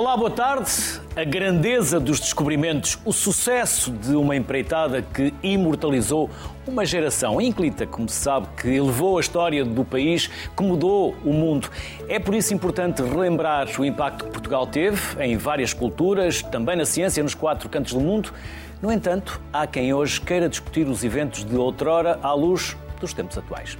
Olá, boa tarde. A grandeza dos descobrimentos, o sucesso de uma empreitada que imortalizou uma geração ínclita, como se sabe, que elevou a história do país, que mudou o mundo. É por isso importante relembrar o impacto que Portugal teve em várias culturas, também na ciência, nos quatro cantos do mundo. No entanto, há quem hoje queira discutir os eventos de outrora à luz dos tempos atuais.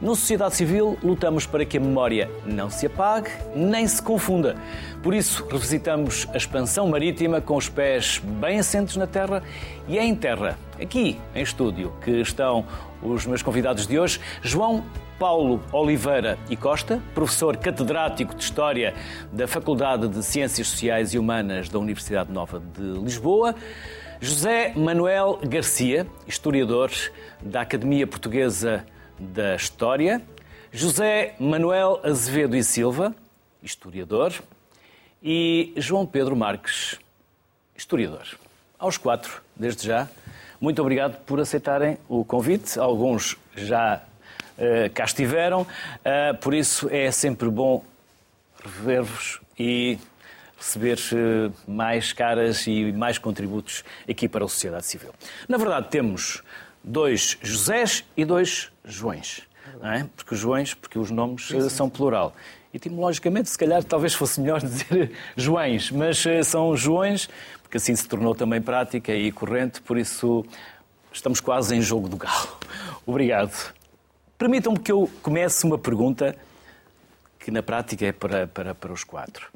Na sociedade civil, lutamos para que a memória não se apague nem se confunda. Por isso, revisitamos a expansão marítima com os pés bem assentos na terra e é em terra, aqui em estúdio, que estão os meus convidados de hoje, João Paulo Oliveira e Costa, professor catedrático de História da Faculdade de Ciências Sociais e Humanas da Universidade Nova de Lisboa. José Manuel Garcia, historiador da Academia Portuguesa da História, José Manuel Azevedo e Silva, historiador, e João Pedro Marques, historiador. Aos quatro, desde já, muito obrigado por aceitarem o convite. Alguns já uh, cá estiveram, uh, por isso é sempre bom rever-vos e receber uh, mais caras e mais contributos aqui para a sociedade civil. Na verdade, temos dois Josés e dois Joões. É? Porque os Joões, porque os nomes sim, sim. são plural. Etimologicamente, se calhar, talvez fosse melhor dizer Joões, mas eh, são Joões, porque assim se tornou também prática e corrente, por isso estamos quase em jogo do galo. Obrigado. Permitam-me que eu comece uma pergunta que na prática é para, para, para os quatro.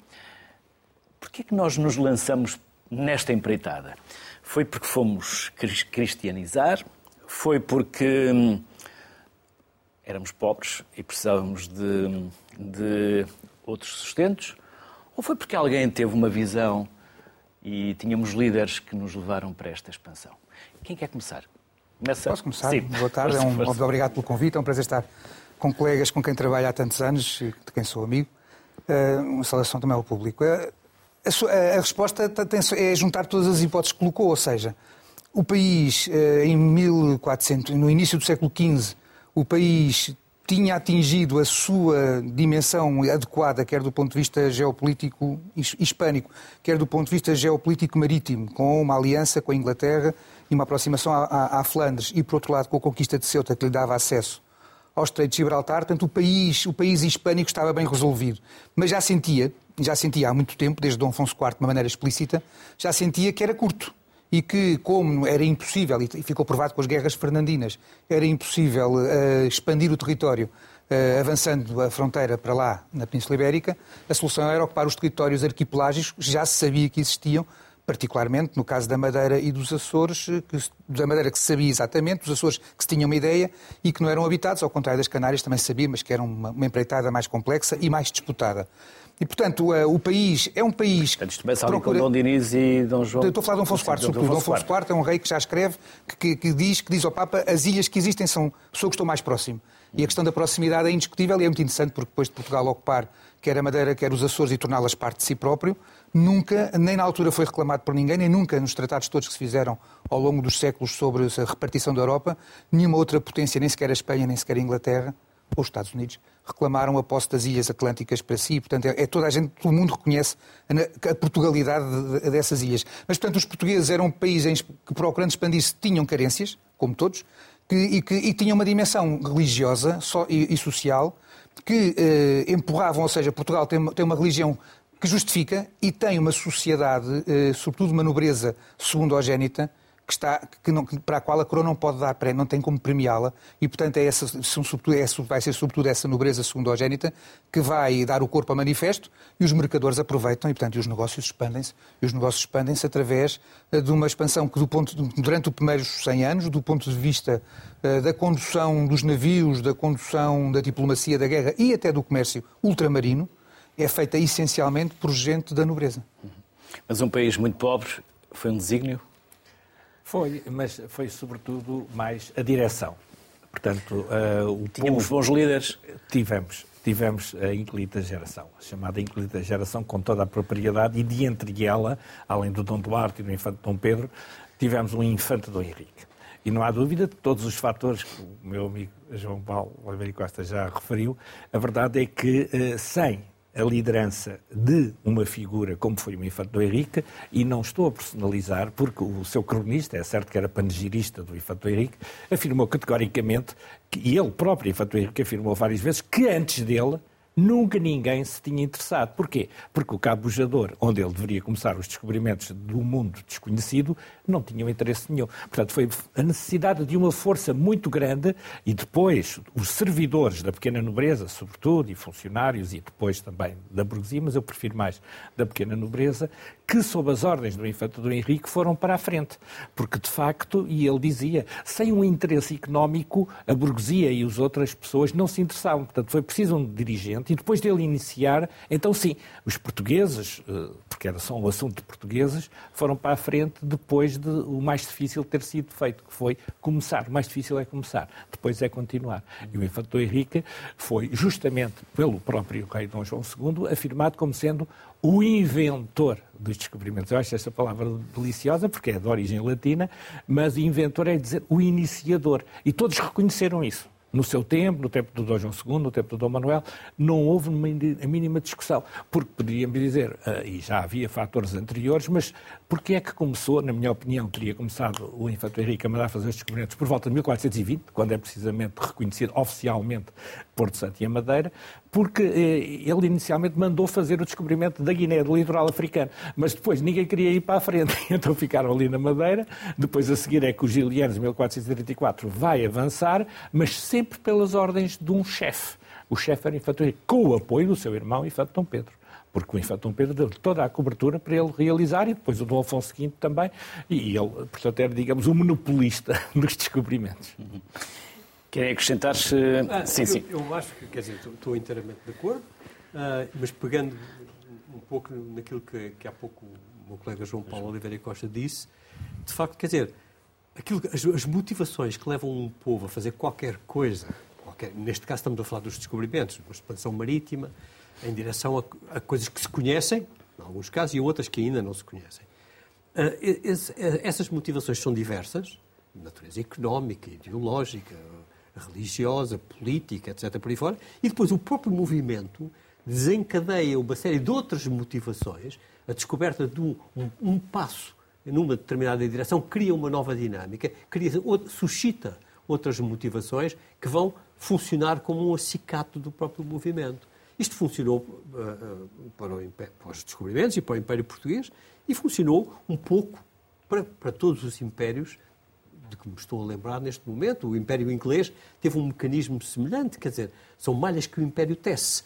Porquê é que nós nos lançamos nesta empreitada? Foi porque fomos cristianizar? Foi porque hum, éramos pobres e precisávamos de, de outros sustentos? Ou foi porque alguém teve uma visão e tínhamos líderes que nos levaram para esta expansão? Quem quer começar? Começa? Posso começar? Sim. Boa tarde, força, é um, força. obrigado pelo convite, é um prazer estar com colegas com quem trabalho há tantos anos, de quem sou amigo. Uh, uma saudação também ao público. Uh, a, a, resposta é juntar todas as hipóteses que colocou, ou seja, o país, em 1400, no início do século XV, o país tinha atingido a sua dimensão adequada, quer do ponto de vista geopolítico hispânico, quer do ponto de vista geopolítico marítimo, com uma aliança com a Inglaterra e uma aproximação à, à, à Flandres, e por outro lado com a conquista de Ceuta, que lhe dava acesso ao Estreito de Gibraltar, portanto o país, o país hispânico estava bem resolvido. Mas já sentia, já sentia há muito tempo, desde Dom Afonso IV de uma maneira explícita, já sentia que era curto e que, como era impossível, e ficou provado com as guerras fernandinas, era impossível uh, expandir o território uh, avançando a fronteira para lá, na Península Ibérica, a solução era ocupar os territórios arquipelágicos, já se sabia que existiam, particularmente no caso da Madeira e dos Açores, eh, que, da Madeira que se sabia exatamente, dos Açores que se tinham uma ideia e que não eram habitados, ao contrário das Canárias também se sabia, mas que era uma, uma empreitada mais complexa e mais disputada. E, portanto, uh, o país é um país. Portanto, isto começa procura... com Dom Diniz e Dom João. Estou a falar de Dom Afonso IV, sobretudo. Dom Afonso IV é um rei que já escreve, que, que, que, diz, que diz ao Papa as ilhas que existem são pessoas que estão mais próximo. E a questão da proximidade é indiscutível e é muito interessante porque depois de Portugal ocupar quer a Madeira, quer os Açores e torná-las parte de si próprio, nunca, nem na altura foi reclamado por ninguém, nem nunca nos tratados todos que se fizeram ao longo dos séculos sobre a repartição da Europa, nenhuma outra potência, nem sequer a Espanha, nem sequer a Inglaterra, os Estados Unidos, reclamaram a posse das Ilhas Atlânticas para si. Portanto, é, é toda a gente, todo mundo reconhece a, a Portugalidade de, de, dessas ilhas. Mas, portanto, os portugueses eram um país em, que, procurando expandir-se, tinham carências, como todos, que, e que e tinham uma dimensão religiosa só, e, e, social que eh, empurravam, ou seja, Portugal tem, tem uma religião que justifica e tem uma sociedade, eh, sobretudo uma nobreza segundogénita, que está, que não, para a qual a coroa não pode dar prémio, não tem como premiá-la, e portanto é essa, é, vai ser sobretudo essa nobreza segundogénita que vai dar o corpo a manifesto e os mercadores aproveitam e portanto os negócios expandem-se, e os negócios expandem-se através eh, de uma expansão que do ponto, durante os primeiros 100 anos, do ponto de vista uh, da condução dos navios, da condução da diplomacia da guerra e até do comércio ultramarino, é feita essencialmente por gente da nobreza. Mas um país muito pobre foi um desígnio? Foi, mas foi sobretudo mais a direção. Portanto, uh, o Tínhamos povo, bons líderes? Tivemos. Tivemos a Inquilita Geração, a chamada Inquilita Geração, com toda a propriedade, e de entre ela, além do Dom Duarte e do Infante Dom Pedro, tivemos um Infante Dom Henrique. E não há dúvida de todos os fatores que o meu amigo João Paulo Oliveira Costa já referiu, a verdade é que uh, sem a liderança de uma figura como foi o Infante do Henrique, e não estou a personalizar, porque o seu cronista, é certo que era panegirista do Infante do Henrique, afirmou categoricamente, que, e ele próprio, Infante do Henrique, afirmou várias vezes, que antes dele Nunca ninguém se tinha interessado. Porquê? Porque o Cabo Bujador, onde ele deveria começar os descobrimentos do mundo desconhecido, não tinha interesse nenhum. Portanto, foi a necessidade de uma força muito grande e depois os servidores da pequena nobreza, sobretudo, e funcionários, e depois também da burguesia, mas eu prefiro mais da pequena nobreza, que, sob as ordens do infante do Henrique, foram para a frente. Porque, de facto, e ele dizia, sem um interesse económico, a burguesia e as outras pessoas não se interessavam. Portanto, foi preciso um dirigente e depois dele iniciar, então sim, os portugueses, eh, porque era só um assunto de portugueses, foram para a frente depois de o mais difícil ter sido feito, que foi começar. O mais difícil é começar, depois é continuar. E o infante Henrique foi justamente pelo próprio rei Dom João II afirmado como sendo o inventor dos descobrimentos. Eu acho essa palavra deliciosa porque é de origem latina, mas inventor é dizer o iniciador. E todos reconheceram isso no seu tempo, no tempo do Dom João II, no tempo do Dom Manuel, não houve a mínima discussão. Porque podíamos dizer, eh, e já havia fatores anteriores, mas porque é que começou, na minha opinião, teria começado o Infante Henrique a mandar fazer os descobrimentos por volta de 1420, quando é precisamente reconhecido oficialmente Porto Santo e a Madeira, porque eh, ele inicialmente mandou fazer o descobrimento da Guiné, do litoral africano, mas depois ninguém queria ir para a frente, então ficaram ali na Madeira, depois a seguir é que o Gilianos, em 1434, vai avançar, mas sempre pelas ordens de um chefe. O chefe era Henrique, com o apoio do seu irmão Infante Dom Pedro porque o Infante Dom Pedro deu toda a cobertura para ele realizar e depois o Dom Afonso V também, e ele, portanto, era, digamos, o monopolista dos descobrimentos. Querem acrescentar? -se... Ah, sim, eu, sim. Eu acho que, quer dizer, estou, estou inteiramente de acordo, uh, mas pegando um pouco naquilo que, que há pouco o meu colega João Paulo Oliveira Costa disse, de facto, quer dizer, aquilo, as, as motivações que levam um povo a fazer qualquer coisa, qualquer, neste caso estamos a falar dos descobrimentos, uma expansão marítima, em direção a, a, coisas que se conhecem, em alguns casos, e outras que ainda não se conhecem. Uh, esse, essas motivações são diversas, natureza económica, ideológica, religiosa, política, etc., por aí fora, e depois o próprio movimento desencadeia uma série de outras motivações, a descoberta de um, um, um passo numa determinada direção cria uma nova dinâmica, cria, suscita outras motivações que vão funcionar como um acicato do próprio movimento. Isto funcionou uh, para, o, para, os descobrimentos e para o Império Português e funcionou um pouco para, para todos os impérios de que me estou a lembrar neste momento. O Império Inglês teve um mecanismo semelhante, quer dizer, são malhas que o Império tece.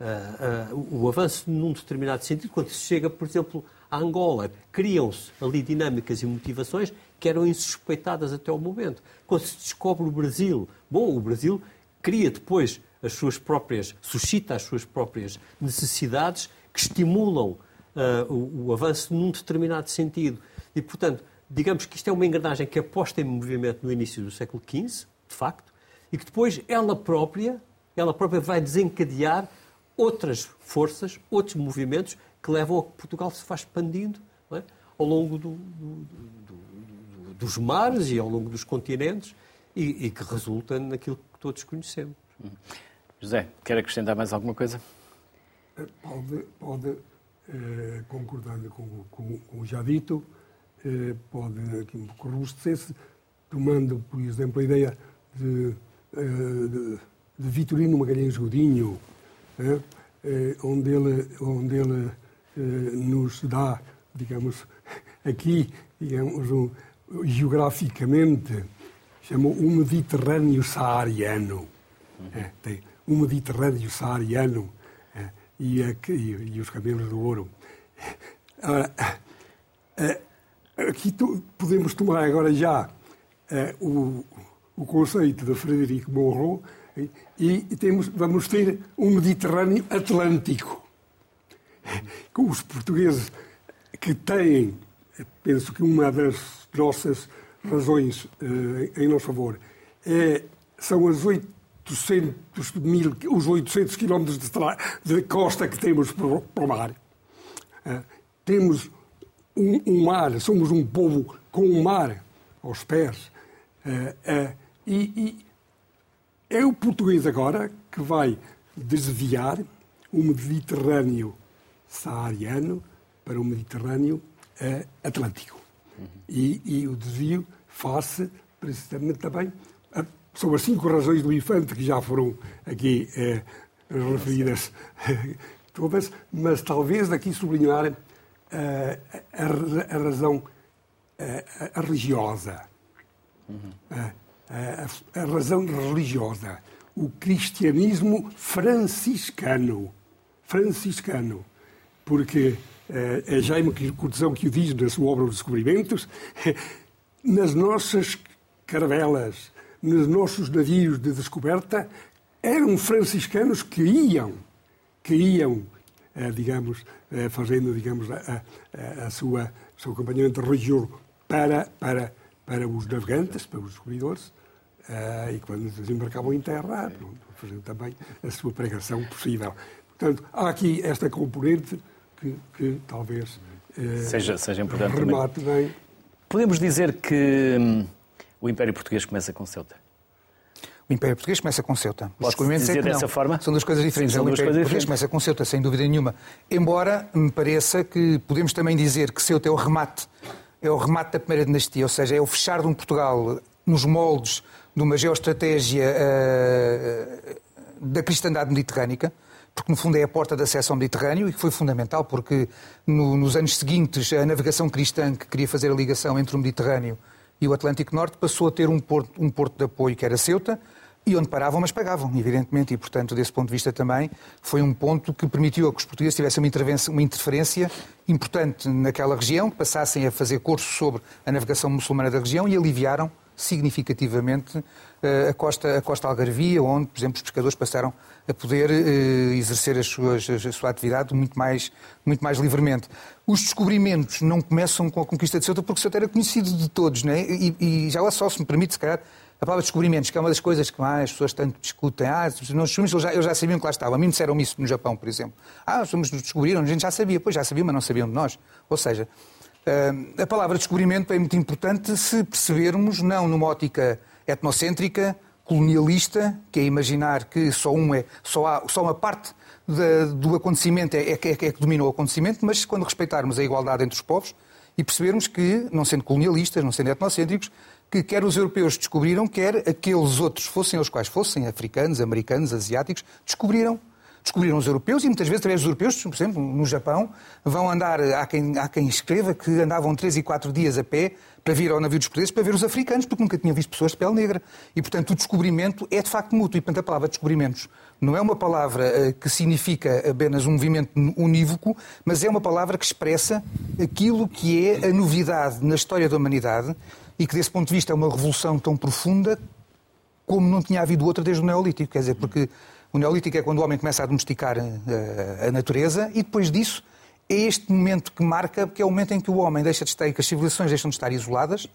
Uh, uh, o avanço num determinado sentido, quando se chega, por exemplo, a Angola, criam-se ali dinâmicas e motivações que eram insuspeitadas até o momento. Quando se descobre o Brasil, bom, o Brasil cria depois as suas próprias, suscita as suas próprias necessidades que estimulam uh, o, o, avanço num determinado sentido. E, portanto, digamos que isto é uma engrenagem que é posta em movimento no início do século XV, de facto, e que depois ela própria, ela própria vai desencadear outras forças, outros movimentos que levam a que Portugal se vá expandindo é? ao longo do, do, do, dos mares e ao longo dos continentes e, e que resulta naquilo que todos conhecemos. José, quer acrescentar mais alguma coisa? Eh, pode, pode eh, concordando com, com, com, o já dito, pode um pouco robustecer-se, tomando, por exemplo, a ideia de, eh, de, de Vitorino Magalhães Godinho, eh, eh, onde ele, onde ele nos dá, digamos, aqui, digamos, um, geograficamente, chamou o Mediterrâneo saariano. É, tem, o Mediterrâneo saariano eh, e, e, e, os camelos do ouro. Ora, eh, aqui podemos tomar agora já eh, o, o conceito de Frederico Monroe e, temos, vamos ter um Mediterrâneo Atlântico. Com os portugueses que têm, penso que uma das nossas razões em nosso favor é, são as oito 800 mil, os 800 quilómetros de, de, costa que temos para o mar. Uh, temos um, um, mar, somos um povo com um mar aos pés. Uh, uh, e, e, é o português agora que vai desviar o Mediterrâneo saariano para o Mediterrâneo uh, Atlântico. Uhum. E, e, o desvio face precisamente também a, sobre as cinco razões do infante que já foram aqui referidas todas, mas talvez aqui sublinhar a, a, razão a, religiosa. Uhum. a razão religiosa. O cristianismo franciscano. Franciscano porque é, Jaime Cortesão que o diz na sua obra Os Descobrimentos, nas nossas caravelas, nos nossos navios de descoberta, eram franciscanos que iam, que iam, digamos, é, fazendo, digamos, a, a, a sua, o seu acompanhamento religioso para, para, para os navegantes, para os descobridores, e quando desembarcavam em terra, fazendo também a sua pregação possível. Portanto, há aqui esta componente que, que talvez eh, seja, seja importante remate também. bem. Podemos dizer que hum, o Império Português começa com Ceuta? O Império Português começa com Ceuta. Os descobrimentos é dessa não. forma? São duas coisas diferentes. Sim, o Império Português diferentes. começa com Ceuta, sem dúvida nenhuma. Embora me pareça que podemos também dizer que Ceuta é o remate, é o remate da primeira dinastia, ou seja, é o fechar de um Portugal nos moldes de uma geoestratégia uh, da cristandade mediterrânica porque no fundo é a porta de acesso ao Mediterrâneo e que foi fundamental porque no, nos anos seguintes a navegação cristã que queria fazer a ligação entre o Mediterrâneo e o Atlântico Norte passou a ter um porto, um porto de apoio que era Ceuta e onde paravam, mas pagavam, evidentemente, e portanto, desse ponto de vista também, foi um ponto que permitiu que os portugueses tivessem uma, uma interferência importante naquela região, que passassem a fazer curso sobre a navegação muçulmana da região e aliviaram significativamente eh, a costa, a costa algarvia, onde, por exemplo, os pescadores passaram a poder eh, exercer as suas, a sua atividade muito mais, muito mais livremente. Os descobrimentos não começam com a conquista de Ceuta, porque Ceuta era conhecido de todos, né? e, e já lá só, se me permite, se calhar, a palavra descobrimentos, que é uma das coisas que mais as pessoas tanto discutem. Ah, nós eles já, eles já sabiam que lá estava. A mim disseram isso no Japão, por exemplo. Ah, os nos descobriram, a gente já sabia. Pois já sabia, mas não sabiam de nós. Ou seja, eh, a palavra descobrimento é muito importante se percebermos, não numa ótica etnocêntrica, colonialista, que é imaginar que só, um é, só, há, só uma parte do acontecimento é, é, é, é que dominou o acontecimento, mas quando respeitarmos a igualdade entre os povos e percebermos que, não sendo colonialistas, não sendo etnocêntricos, que quer os europeus descobriram, quer aqueles outros, fossem os quais fossem, africanos, americanos, asiáticos, descobriram descobriram os europeus e muitas vezes, através dos europeus, por exemplo, no Japão, vão andar, há quem, há quem escreva que andavam três e quatro dias a pé para vir ao navio dos portugueses para ver os africanos, porque nunca tinham visto pessoas de pele negra. E, portanto, o descobrimento é de facto mútuo. E, portanto, a palavra descobrimentos não é uma palavra eh, que significa apenas um movimento unívoco, mas é uma palavra que expressa aquilo que é a novidade na história da humanidade e que, desse ponto de vista, é uma revolução tão profunda como não tinha havido outra desde o Neolítico. Quer dizer, porque o Neolítico é quando o homem começa a domesticar eh, a natureza e depois disso é este momento que marca, que é o momento em que o homem deixa de estar, e que as civilizações deixam de estar isoladas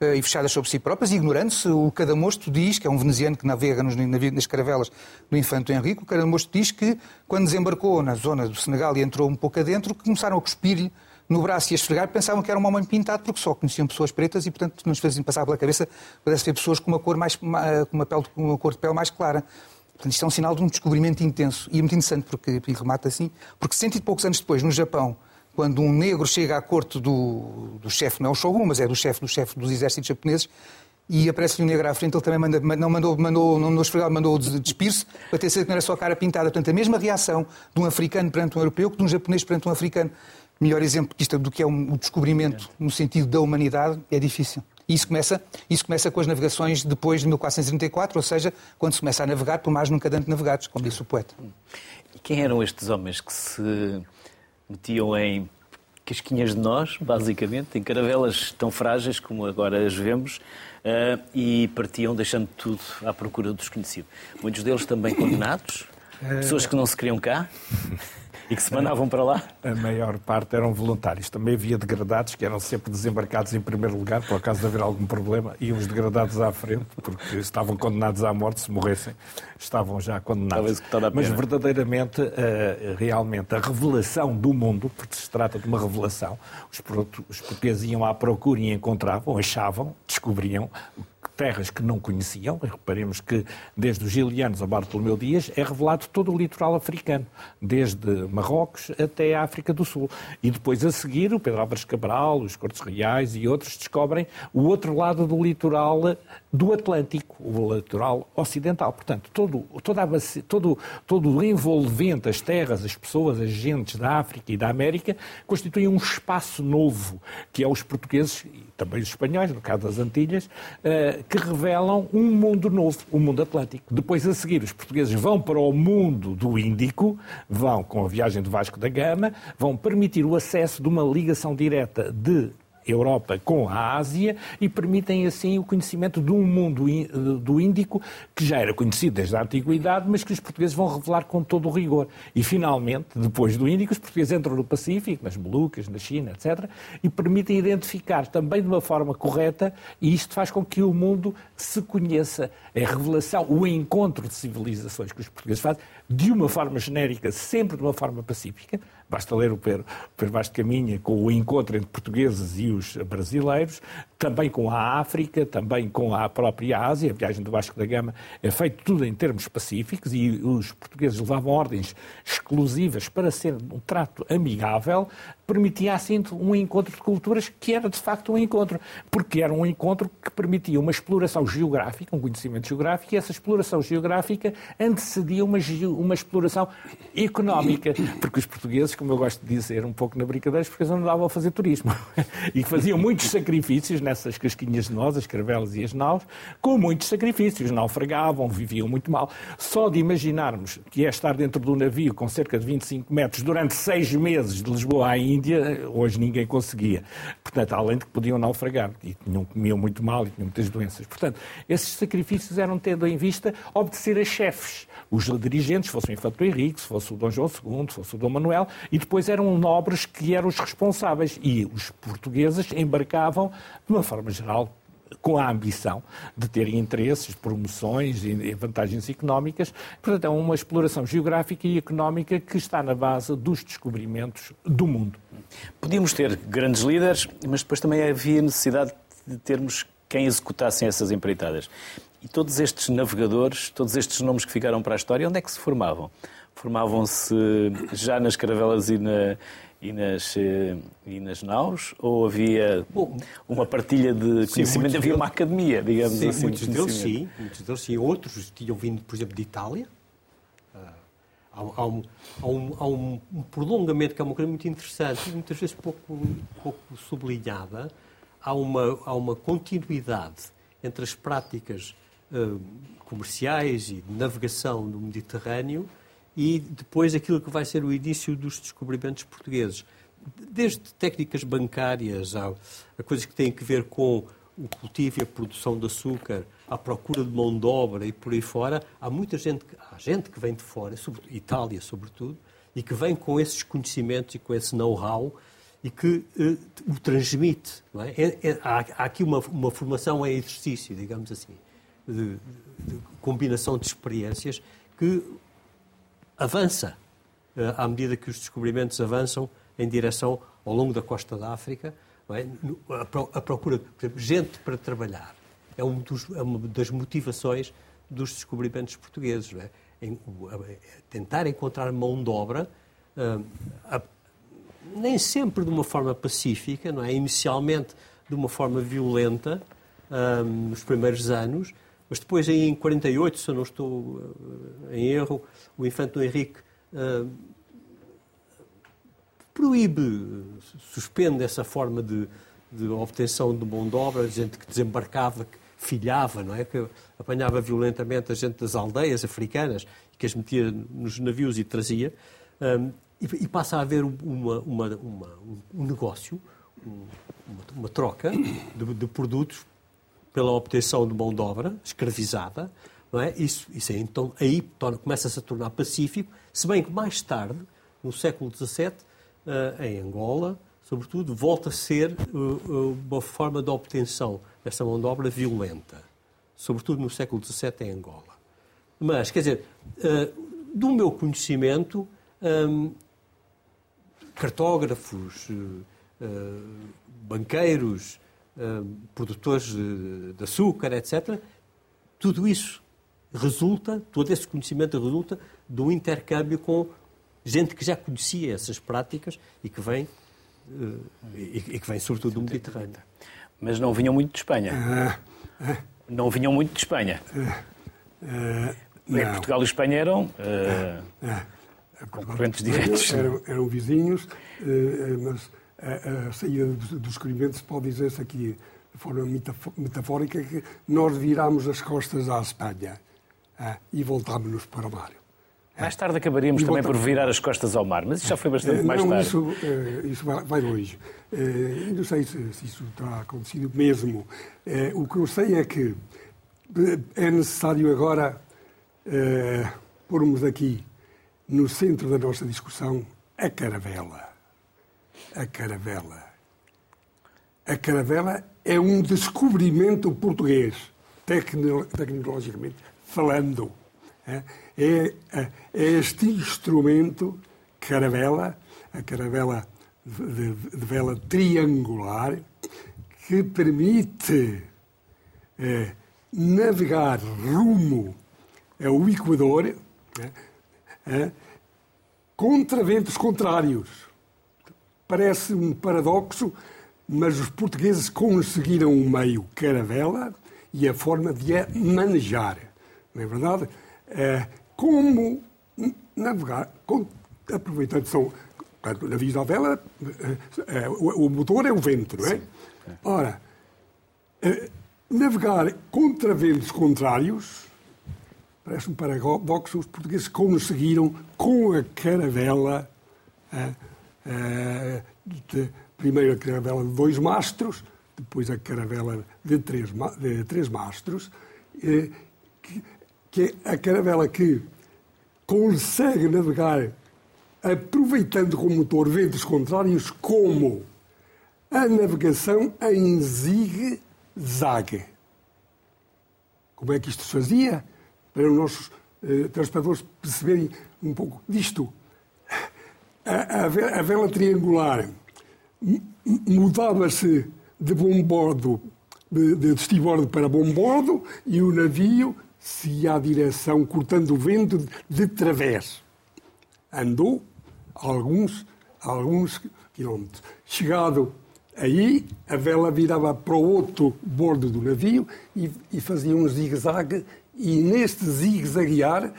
eh, e fechadas sobre si próprias, ignorando-se. O Cadamosto diz, que é um veneziano que navega nas caravelas do Infante Henrique, o Cadamosto diz que quando desembarcou na zona do Senegal e entrou um pouco adentro, começaram a cuspir-lhe no braço e a esfregar, pensavam que era um homem pintado porque só conheciam pessoas pretas e, portanto, nos faziam passar pela cabeça pudesse ter pessoas com uma cor, mais, com uma, pele, com uma cor de pele mais clara. Portanto, isto é um sinal de um descobrimento intenso. E é muito interessante, porque, e remata assim, porque cento e poucos anos depois, no Japão, quando um negro chega à corte do, do chefe, não é o shogun, mas é do chefe do chefe dos exércitos japoneses, e aparece-lhe um negro à frente, ele também manda, não mandou, mandou, não mandou esfregar, mandou despir-se, para ter certeza que não era só a cara pintada. Portanto, a mesma reação de um africano perante um europeu que de um japonês perante um africano. Melhor exemplo que isto, do que é um, o descobrimento no sentido da humanidade é difícil. E isso começa, isso começa com as navegações depois de 1434, ou seja, quando se começa a navegar por mais nunca antes navegados, como disse o poeta. E quem eram estes homens que se metiam em casquinhas de nós, basicamente, em caravelas tão frágeis como agora as vemos, uh, e partiam deixando tudo à procura do desconhecido. Muitos deles também condenados, pessoas que não se queriam cá. E que se mandavam para lá? A maior parte eram voluntários. Também havia degradados que eram sempre desembarcados em primeiro lugar, por acaso de haver algum problema, e os degradados à frente, porque estavam condenados à morte, se morressem, estavam já condenados. Mas verdadeiramente, eh, realmente, a revelação do mundo, porque se trata de uma revelação, os portugueses iam à procura e encontravam, achavam, descobriam terras que não conheciam. Reparemos que desde os Gilianos a Bartolomeu Dias é revelado todo o litoral africano, desde Marrocos até a África do Sul. E depois a seguir o Pedro Álvares Cabral, os Cortes Reais e outros descobrem o outro lado do litoral do Atlântico, o litoral ocidental. Portanto, todo, toda a, todo, todo o envolvente, as terras, as pessoas, as gentes da África e da América constituem um espaço novo, que é os portugueses e também os espanhóis, no caso das Antilhas, eh, que revelam um mundo novo, o um mundo atlântico. Depois, a seguir, os portugueses vão para o mundo do Índico, vão com a viagem do Vasco da Gama, vão permitir o acesso de uma ligação direta de Europa com a Ásia e permitem assim o conhecimento de um mundo do Índico que já era conhecido desde a Antiguidade, mas que os portugueses vão revelar com todo o rigor. E finalmente, depois do Índico, os portugueses entram no Pacífico, nas Molucas, na China, etc., e permitem identificar também de uma forma correta, e isto faz com que o mundo se conheça. É a revelação, o encontro de civilizações que os portugueses fazem, de uma forma genérica, sempre de uma forma pacífica, Basta ler o Pedro Vaz de Caminha com o encontro entre portugueses e os brasileiros, também com a África, também com a própria Ásia. A viagem do Vasco da Gama é feito tudo em termos pacíficos e os portugueses levavam ordens exclusivas para ser um trato amigável, permitia assim um encontro de culturas que era de facto um encontro, porque era um encontro que permitia uma exploração geográfica, um conhecimento geográfico, e essa exploração geográfica antecedia uma, uma exploração económica, porque os portugueses, como eu gosto de dizer um pouco na brincadeira, os portugueses não davam a fazer turismo e faziam muitos sacrifícios nessas casquinhas de nós, as caravelas e as naus, com muitos sacrifícios, naufragavam, viviam muito mal. Só de imaginarmos que é estar dentro do navio com cerca de 25 metros durante seis meses de Lisboa à Índia, Índia, hoje ninguém conseguia. Portanto, além de que podiam naufragar e tinham, comiam muito mal e tinham muitas doenças. Portanto, esses sacrifícios eram tendo em vista obedecer a chefes, os dirigentes, fosse o Infante Henrique, se fosse o Dom João II, se fosse o Dom Manuel, e depois eram nobres que eram os responsáveis. E os portugueses embarcavam, de uma forma geral, com a ambição de terem interesses, promoções e vantagens económicas. Portanto, é uma exploração geográfica e económica que está na base dos descobrimentos do mundo. Podíamos ter grandes líderes, mas depois também havia necessidade de termos quem executassem essas empreitadas. E todos estes navegadores, todos estes nomes que ficaram para a história, onde é que se formavam? Formavam-se já nas caravelas e na, e nas, eh, e nas naus? Ou havia Bom, uma partilha de conhecimento? Sim, havia uma academia, digamos sim, assim. Muitos deles sim, muitos deles sim. Outros tinham vindo, por exemplo, de Itália. Ah, há, há, um, há, um, há um, prolongamento que é uma coisa muito interessante e muitas vezes pouco, pouco sublinhada. Há uma, há uma continuidade entre as práticas uh, comerciais e de navegação do Mediterrâneo e depois aquilo que vai ser o início dos descobrimentos portugueses. Desde técnicas bancárias a, a coisas que têm a ver com o cultivo e a produção de açúcar, a procura de mão de obra e por aí fora, há muita gente, há gente que vem de fora, sobre, Itália sobretudo, e que vem com esses conhecimentos e com esse know-how e que uh, o transmite. É? É, é, há, há, aqui uma, uma formação em exercício, digamos assim, de, de, combinação de experiências que avança eh, à medida que os descobrimentos avançam em direção ao longo da costa da África, é? a procura de gente para trabalhar. É, um dos, é, uma das motivações dos descobrimentos portugueses. É? Em, tentar encontrar mão de obra, uh, a, nem sempre de uma forma pacífica, não é? inicialmente de uma forma violenta, uh, nos primeiros anos, mas depois, em 48, se eu não estou uh, em erro, o infante Henrique uh, proíbe, suspende essa forma de, de obtenção de mão de obra, gente que desembarcava, que filhava, não é? Que apanhava violentamente a gente das aldeias africanas que as metia nos navios e trazia. Um, ah, e, e, passa a haver uma, uma, uma, um negócio, um, uma, troca de, de produtos pela obtenção de mão de obra escravizada, não é? Isso, isso é, então aí começa-se a tornar pacífico, se bem que mais tarde, no século XVII, eh, em Angola, sobretudo, volta a ser uh, uma forma de obtenção dessa mão de obra violenta, sobretudo no século XVII em Angola. Mas, quer dizer, do meu conhecimento, um, cartógrafos, banqueiros, produtores de, de açúcar, etc. Tudo isso resulta, todo esse conhecimento resulta do intercâmbio com gente que já conhecia essas práticas e que vem, e que vem sobretudo do Mediterrâneo. Mas não vinham muito de Espanha. Não vinham muito de Espanha. Uh, Portugal e Espanha eram uh, concorrentes diretos. Eram, eram vizinhos, mas a, a saída dos descobrimentos pode dizer-se aqui de forma metafórica que nós virámos as costas à Espanha e voltámos-nos para o mar. Mais tarde acabaríamos e também por virar as costas ao mar, mas isso já foi bastante mais tarde. Isso, isso vai longe. Não sei se, isso está acontecido mesmo. O que eu sei é que é necessário agora pormos aqui no centro da nossa discussão a caravela. A caravela. A caravela é um descobrimento português, tecnologicamente falando. É, é, é este instrumento, caravela, a caravela de, de vela triangular, que permite é, navegar rumo ao Equador né, é, contra ventos contrários. Parece um paradoxo, mas os portugueses conseguiram o meio caravela e a forma de a manejar. Não é verdade? É, como navegar, aproveitando são navios à vela, é, o, o, motor é o vento, não é? Ora, é, navegar contra ventos contrários, parece um paradoxo, os portugueses conseguiram com a caravela, a, de, primeiro a caravela de dois mastros, depois a caravela de três, de três mastros, eh, que, que é a caravela que consegue navegar aproveitando como motor ventos contrários, como a navegação em zigue Zague. Como é que isto se fazia? Para os nossos eh, telespectadores perceberem um pouco disto. A, a, vela triangular mudava-se de bombordo, de, de estibordo para bombordo, e o navio seguia a direção, cortando o vento de, de través. Andou alguns, alguns quilómetros. Chegado Aí a vela virava para o outro bordo do navio e, e fazia um zigue-zague, e neste zigue-zaguear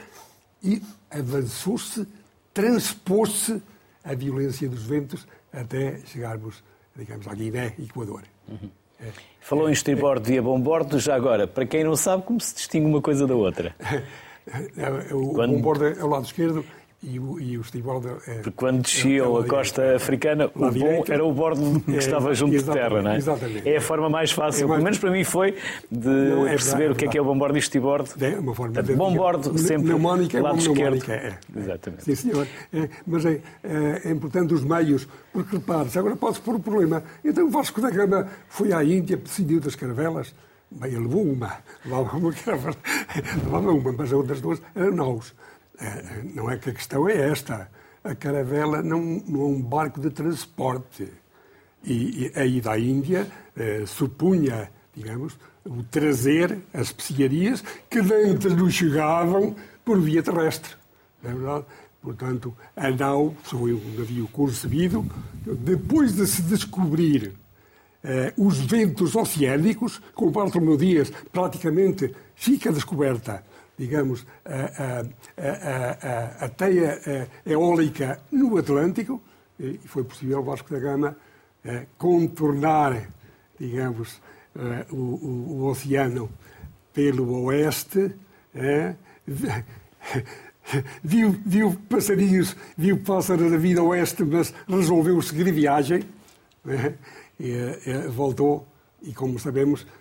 avançou-se, transpôs-se a violência dos ventos até chegarmos, digamos, à Guiné Equador. Uhum. É, Falou é, em estribordo é, e a bombordo, já agora, para quem não sabe, como se distingue uma coisa da outra? É, o Quando... bombordo é o lado esquerdo e o, e o É, Porque quando desciam é, a costa africana, o bom era o bordo que é, estava junto de terra, não é? Exatamente. É a forma mais fácil, é mais... pelo menos para mim foi, de não, é perceber verdade, o que é que é o bombordo e o estibordo. É uma forma de... Bombordo sempre mnemónica, lado esquerdo. É. Exatamente. Sim, senhor. É, mas é, é, importante os meios, porque repare-se, agora pode-se pôr o problema. Então Vasco da Gama foi à Índia, decidiu das caravelas, bem, ele levou uma, levava uma caravela, levava uma, mas as outras duas eram naus. É, não é que a questão é esta. A caravela não, não é um barco de transporte. E, e a ida à Índia eh, supunha, digamos, o trazer as especiarias que antes não chegavam por via terrestre. Não é verdade? Portanto, a nau foi um navio concebido depois de se descobrir eh, os ventos oceânicos, com Bartolomeu Dias praticamente fica descoberta digamos, a, a, a, a teia eólica no Atlântico, e foi possível ao Vasco da Gama eh, contornar, digamos, eh, o, o, o, oceano pelo oeste, eh, viu, viu passarinhos, viu pássaros da vida oeste, mas resolveu seguir viagem, e, voltou, e como sabemos, é, é,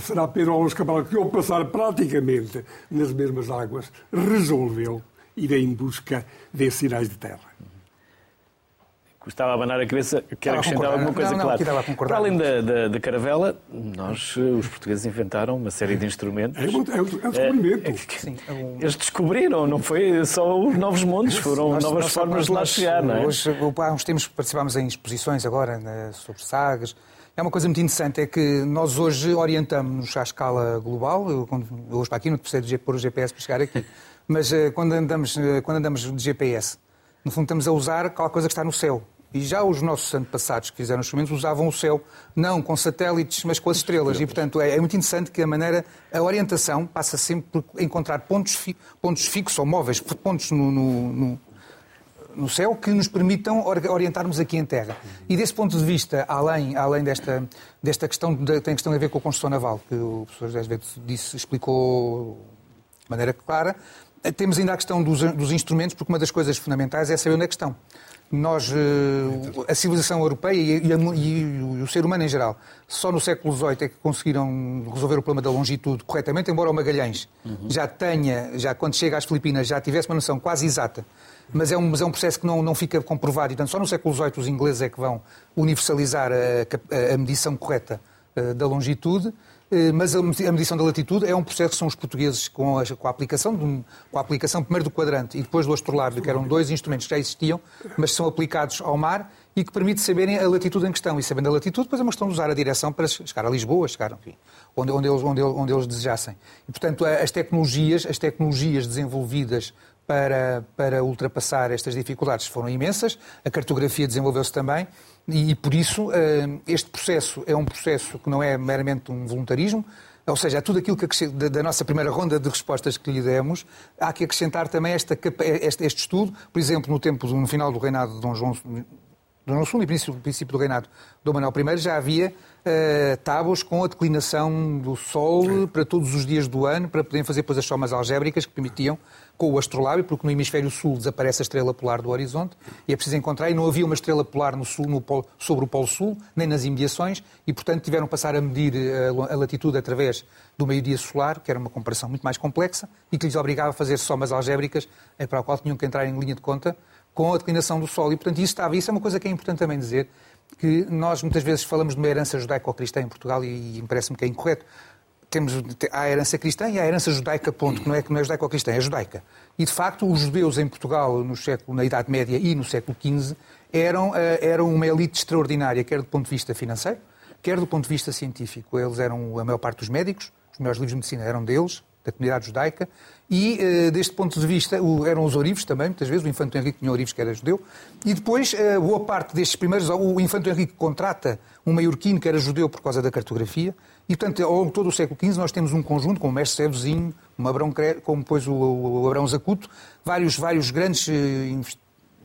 será Pedro Alves Cabral que, ao passar praticamente nas mesmas águas, resolveu ir em busca desses sinais de terra. Gostava de abanar a cabeça, quero acrescentar alguma coisa, não, não, Para além da, da, da, caravela, nós, os portugueses, inventaram uma série de instrumentos. É um, é um, descobrimento. É, é, sim, é um... Eles descobriram, não foi só os novos mundos, foram nós, novas nós, formas nós, de lá chegar, não é? Hoje, há uns tempos participámos em exposições agora né, sobre Sagres, é uma coisa muito interessante, é que nós hoje orientamos-nos à escala global, eu, quando, eu hoje para aqui não preciso de pôr o GPS para chegar aqui, mas uh, quando, andamos, uh, quando andamos de GPS, no fundo estamos a usar aquela coisa que está no céu. E já os nossos antepassados que fizeram os instrumentos usavam o céu, não com satélites, mas com as estrelas. E, portanto, é, é muito interessante que a maneira, a orientação passa sempre por encontrar pontos, fi, pontos fixos ou móveis, pontos no, no, no no céu que nos permitam orientarmos aqui em terra. E desse ponto de vista, além, além desta, desta questão, de, tem questão a ver com a construção naval, que o professor José Azevedo disse, explicou de maneira clara, temos ainda a questão dos, dos, instrumentos, porque uma das coisas fundamentais é saber onde é que estão. Nós, eh, a civilização europeia e, e, e, o ser humano em geral, só no século XVIII é que conseguiram resolver o problema da longitude corretamente, embora o Magalhães uhum. já tenha, já quando chega às Filipinas, já tivesse uma noção quase exata mas é um, mas é um processo que não, não fica comprovado. E, portanto, só no século XVIII os ingleses é que vão universalizar a, a, medição correta uh, da longitude, uh, mas a, a, medição da latitude é um processo que são os portugueses com a, com a aplicação, de, com a aplicação primeiro do quadrante e depois do astrolábio, que eram dois instrumentos que já existiam, mas são aplicados ao mar e que permite saberem a latitude em questão. E sabendo a latitude, depois é uma questão de usar a direção para chegar a Lisboa, chegar, enfim, onde, onde, eles, onde, onde eles desejassem. E, portanto, as tecnologias, as tecnologias desenvolvidas para, para ultrapassar estas dificuldades. Foram imensas, a cartografia desenvolveu-se também e, por isso, eh, este processo é um processo que não é meramente um voluntarismo, ou seja, é tudo aquilo que da nossa primeira ronda de respostas que lhe demos, há que acrescentar também esta, este, este estudo, por exemplo, no tempo no final do reinado de Dom João Dom João II e princípio, princípio do reinado Dom Manuel I já havia uh, tábuas com a declinação do Sol para todos os dias do ano, para poderem fazer depois as somas algébricas que permitiam com o astrolábio, porque no hemisfério sul desaparece a estrela polar do horizonte e é preciso encontrar, e não havia uma estrela polar no sul, no polo, sobre o Polo Sul, nem nas imediações, e portanto tiveram que passar a medir a, eh, a latitude através do meio-dia solar, que era uma comparação muito mais complexa, e que lhes obrigava a fazer somas algébricas, para a qual tinham que entrar em linha de conta com a declinação do Sol. E portanto isso estava, isso é uma coisa que é importante também dizer, que nós muitas vezes falamos de uma herança judaico-cristã em Portugal e, e parece-me que é incorreto temos há a herança cristã e há a herança judaica, ponto, que não é, não é judaico-cristã, é judaica. E, de facto, os judeus em Portugal, no século, na Idade Média e no século XV, eram, eh, eram uma elite extraordinária, quer do ponto de vista financeiro, quer do ponto de vista científico. Eles eram a maior parte dos médicos, os melhores livros de medicina eram deles, da comunidade judaica, e uh, deste ponto de vista o, eram os ourives também, muitas vezes, o Infante Henrique tinha ourives que era judeu, e depois, uh, boa parte destes primeiros, o Infante Henrique contrata um maiorquino que era judeu por causa da cartografia, e portanto, ao longo de todo o século XV nós temos um conjunto, como o Mestre Sevozinho, como, Abrão, como depois o, o Abrão Zacuto, vários, vários grandes uh,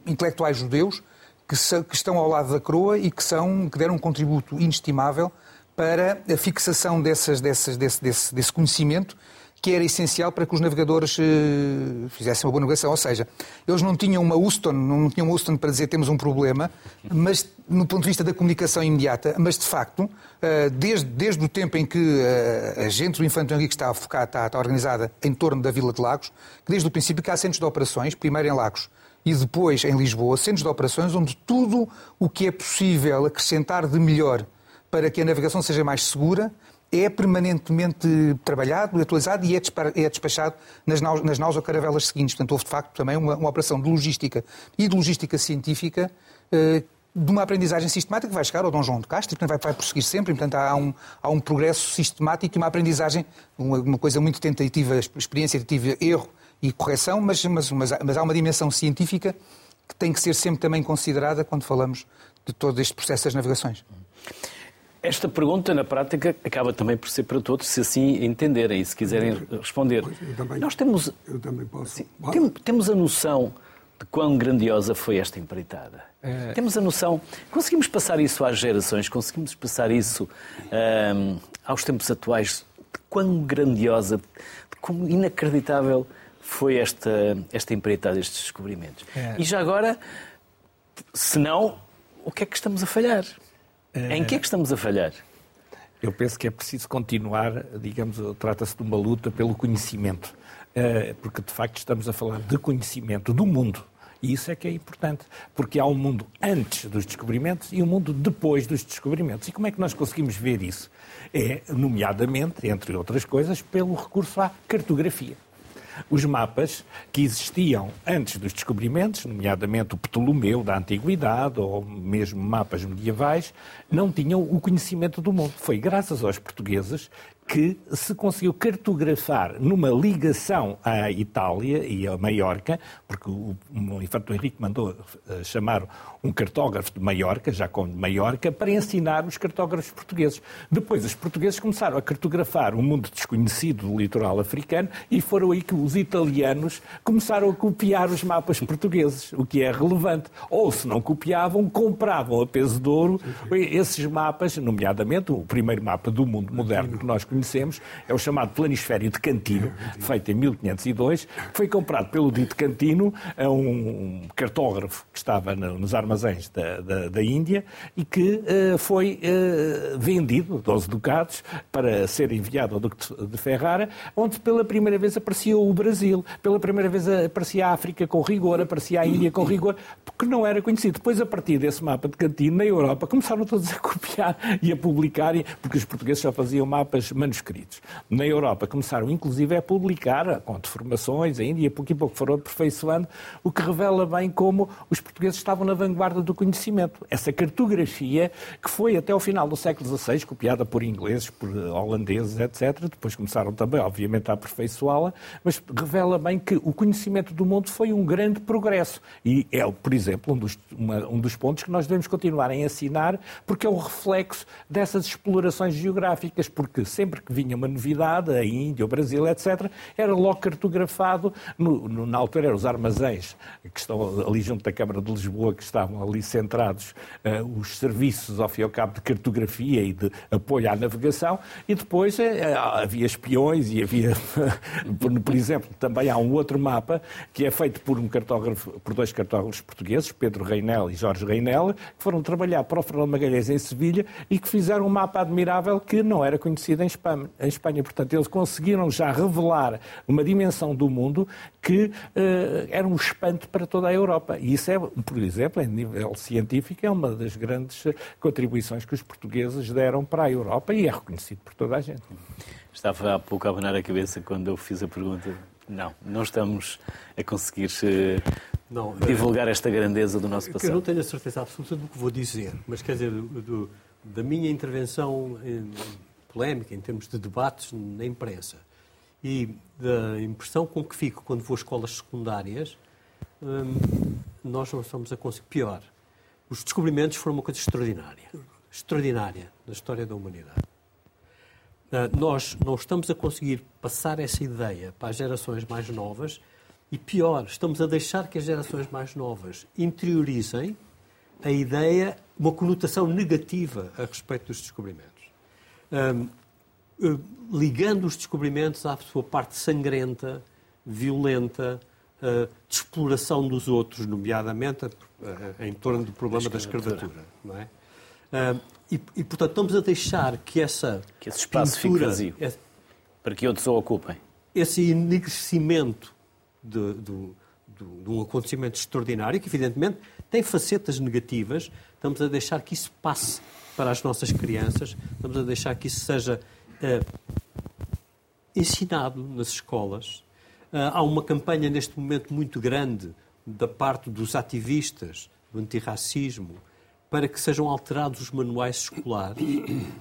intelectuais judeus que, que, estão ao lado da coroa e que, são, que deram um contributo inestimável para a fixação dessas, dessas, desse, desse, desse conhecimento que era essencial para que os navegadores uh, fizessem uma boa navegação. Ou seja, eles não tinham uma Houston, não tinham uma Houston para dizer temos um problema, mas no ponto de vista da comunicação imediata, mas de facto, uh, desde, desde o tempo em que uh, a gente do Infante Henrique está, focada, está, está organizada em torno da Vila de Lagos, que desde o princípio que há centros de operações, primeiro em Lagos e depois em Lisboa, centros de operações onde tudo o que é possível acrescentar de melhor para que a navegação seja mais segura é permanentemente trabalhado, atualizado e é, é despachado nas naus, nas naus ou caravelas seguintes. Portanto, houve de facto também uma, uma operação de logística e de logística científica eh, de uma aprendizagem sistemática que vai chegar ao Dom João de Castro e portanto, vai, vai prosseguir sempre. Portanto, há um, há um progresso sistemático e uma aprendizagem, uma, uma coisa muito tentativa, experiência tentativa, erro e correção, mas, mas, mas, mas há uma dimensão científica que tem que ser sempre também considerada quando falamos de todo este processo das navegações. Esta pergunta, na prática, acaba também por ser para todos, se assim entenderem e se quiserem responder. Também, Nós temos, eu também posso. Assim, temos a noção de quão grandiosa foi esta empreitada. É... Temos a noção, conseguimos passar isso às gerações, conseguimos passar isso um, aos tempos atuais, de quão grandiosa, de quão inacreditável foi esta, esta empreitada, estes descobrimentos. É... E já agora, se não, o que é que estamos a falhar? Em que é que estamos a falhar? Eu penso que é preciso continuar, digamos, trata-se de uma luta pelo conhecimento, eh, porque de facto estamos a falar de conhecimento do mundo. E isso é que é importante, porque há um mundo antes dos descobrimentos e um mundo depois dos descobrimentos. E como é que nós conseguimos ver isso? É, nomeadamente, entre outras coisas, pelo recurso à cartografia. Os mapas que existiam antes dos descobrimentos, nomeadamente o Ptolomeu da Antiguidade ou mesmo mapas medievais, não tinham o conhecimento do mundo. Foi graças aos portugueses que se conseguiu cartografar numa ligação à Itália e a Maiorca, porque o, o Infante Henrique mandou uh, chamar um cartógrafo de Maiorca, já com de Maiorca, para ensinar os cartógrafos portugueses. Depois os portugueses começaram a cartografar um mundo desconhecido do litoral africano e foram aí que os italianos começaram a copiar os mapas portugueses, o que é relevante. Ou se não copiavam, compravam a peso de ouro esses mapas, nomeadamente o primeiro mapa do mundo moderno que nós conhecemos conhecemos, é o chamado Planisfério de Cantino, feito em 1502, que foi comprado pelo dito Cantino a um cartógrafo que estava nos armazéns da, da, da Índia e que uh, foi uh, vendido, 12 ducados, para ser enviado ao Duque de Ferrara, onde pela primeira vez aparecia o Brasil, pela primeira vez aparecia a África com rigor, aparecia a Índia com rigor, porque não era conhecido. Depois, a partir desse mapa de Cantino, na Europa, começaram todos a copiar e a publicar, porque os portugueses só faziam mapas manuscritos. Na Europa começaram inclusive a publicar, com deformações ainda, e a pouco e pouco foram aperfeiçoando, o que revela bem como os portugueses estavam na vanguarda do conhecimento. Essa cartografia, que foi até ao final do século XVI, copiada por ingleses, por holandeses, etc., depois começaram também, obviamente, a aperfeiçoá-la, mas revela bem que o conhecimento do mundo foi um grande progresso. E é, por exemplo, um dos, uma, um dos pontos que nós devemos continuar a ensinar, porque é o reflexo dessas explorações geográficas, porque sempre sempre que vinha uma novidade, a Índia, o Brasil, etc., era logo cartografado, no, no, na altura eram os armazéns que estão ali junto da Câmara de Lisboa, que estavam ali centrados uh, os serviços, ao fim e ao cabo, de cartografia e de apoio à navegação, e depois uh, havia espiões e havia, por, por, exemplo, também há um outro mapa que é feito por um cartógrafo, por dois cartógrafos portugueses, Pedro Reinel e Jorge Reinel, que foram trabalhar para o Fernando Magalhães em Sevilha e que fizeram um mapa admirável que não era conhecido em Espanha. Em Espanha. Portanto, eles conseguiram já revelar uma dimensão do mundo que uh, era um espanto para toda a Europa. E isso é, por exemplo, em nível científico, é uma das grandes contribuições que os portugueses deram para a Europa e é reconhecido por toda a gente. Estava há pouco a abanar a cabeça quando eu fiz a pergunta. Não, não estamos a conseguir eh, não, divulgar esta grandeza do nosso passado. Eu não tenho a certeza absoluta do que vou dizer, mas quer dizer, do, do, da minha intervenção polémica, em termos de debates na imprensa. E da impressão com que fico quando vou a escolas secundárias, hum, nós não estamos a conseguir. Pior, os descobrimentos foram uma coisa extraordinária. Extraordinária na história da humanidade. Uh, nós não estamos a conseguir passar essa ideia para as gerações mais novas e, pior, estamos a deixar que as gerações mais novas interiorizem a ideia, uma conotação negativa a respeito dos descobrimentos ligando os descobrimentos à sua parte sangrenta, violenta, uh, de exploração dos outros, nomeadamente uh, em torno do problema da escravatura. Não é? E, e, portanto, estamos a deixar que essa que esse espaço pintura, fique vazio, esse, para que outros o ocupem. Esse enegrecimento de, de, de, de um acontecimento extraordinário, que evidentemente tem facetas negativas, estamos a deixar que isso passe para as nossas crianças, estamos a deixar que isso seja uh, ensinado nas escolas. Uh, há uma campanha neste momento muito grande da parte dos ativistas do antirracismo para que sejam alterados os manuais escolares,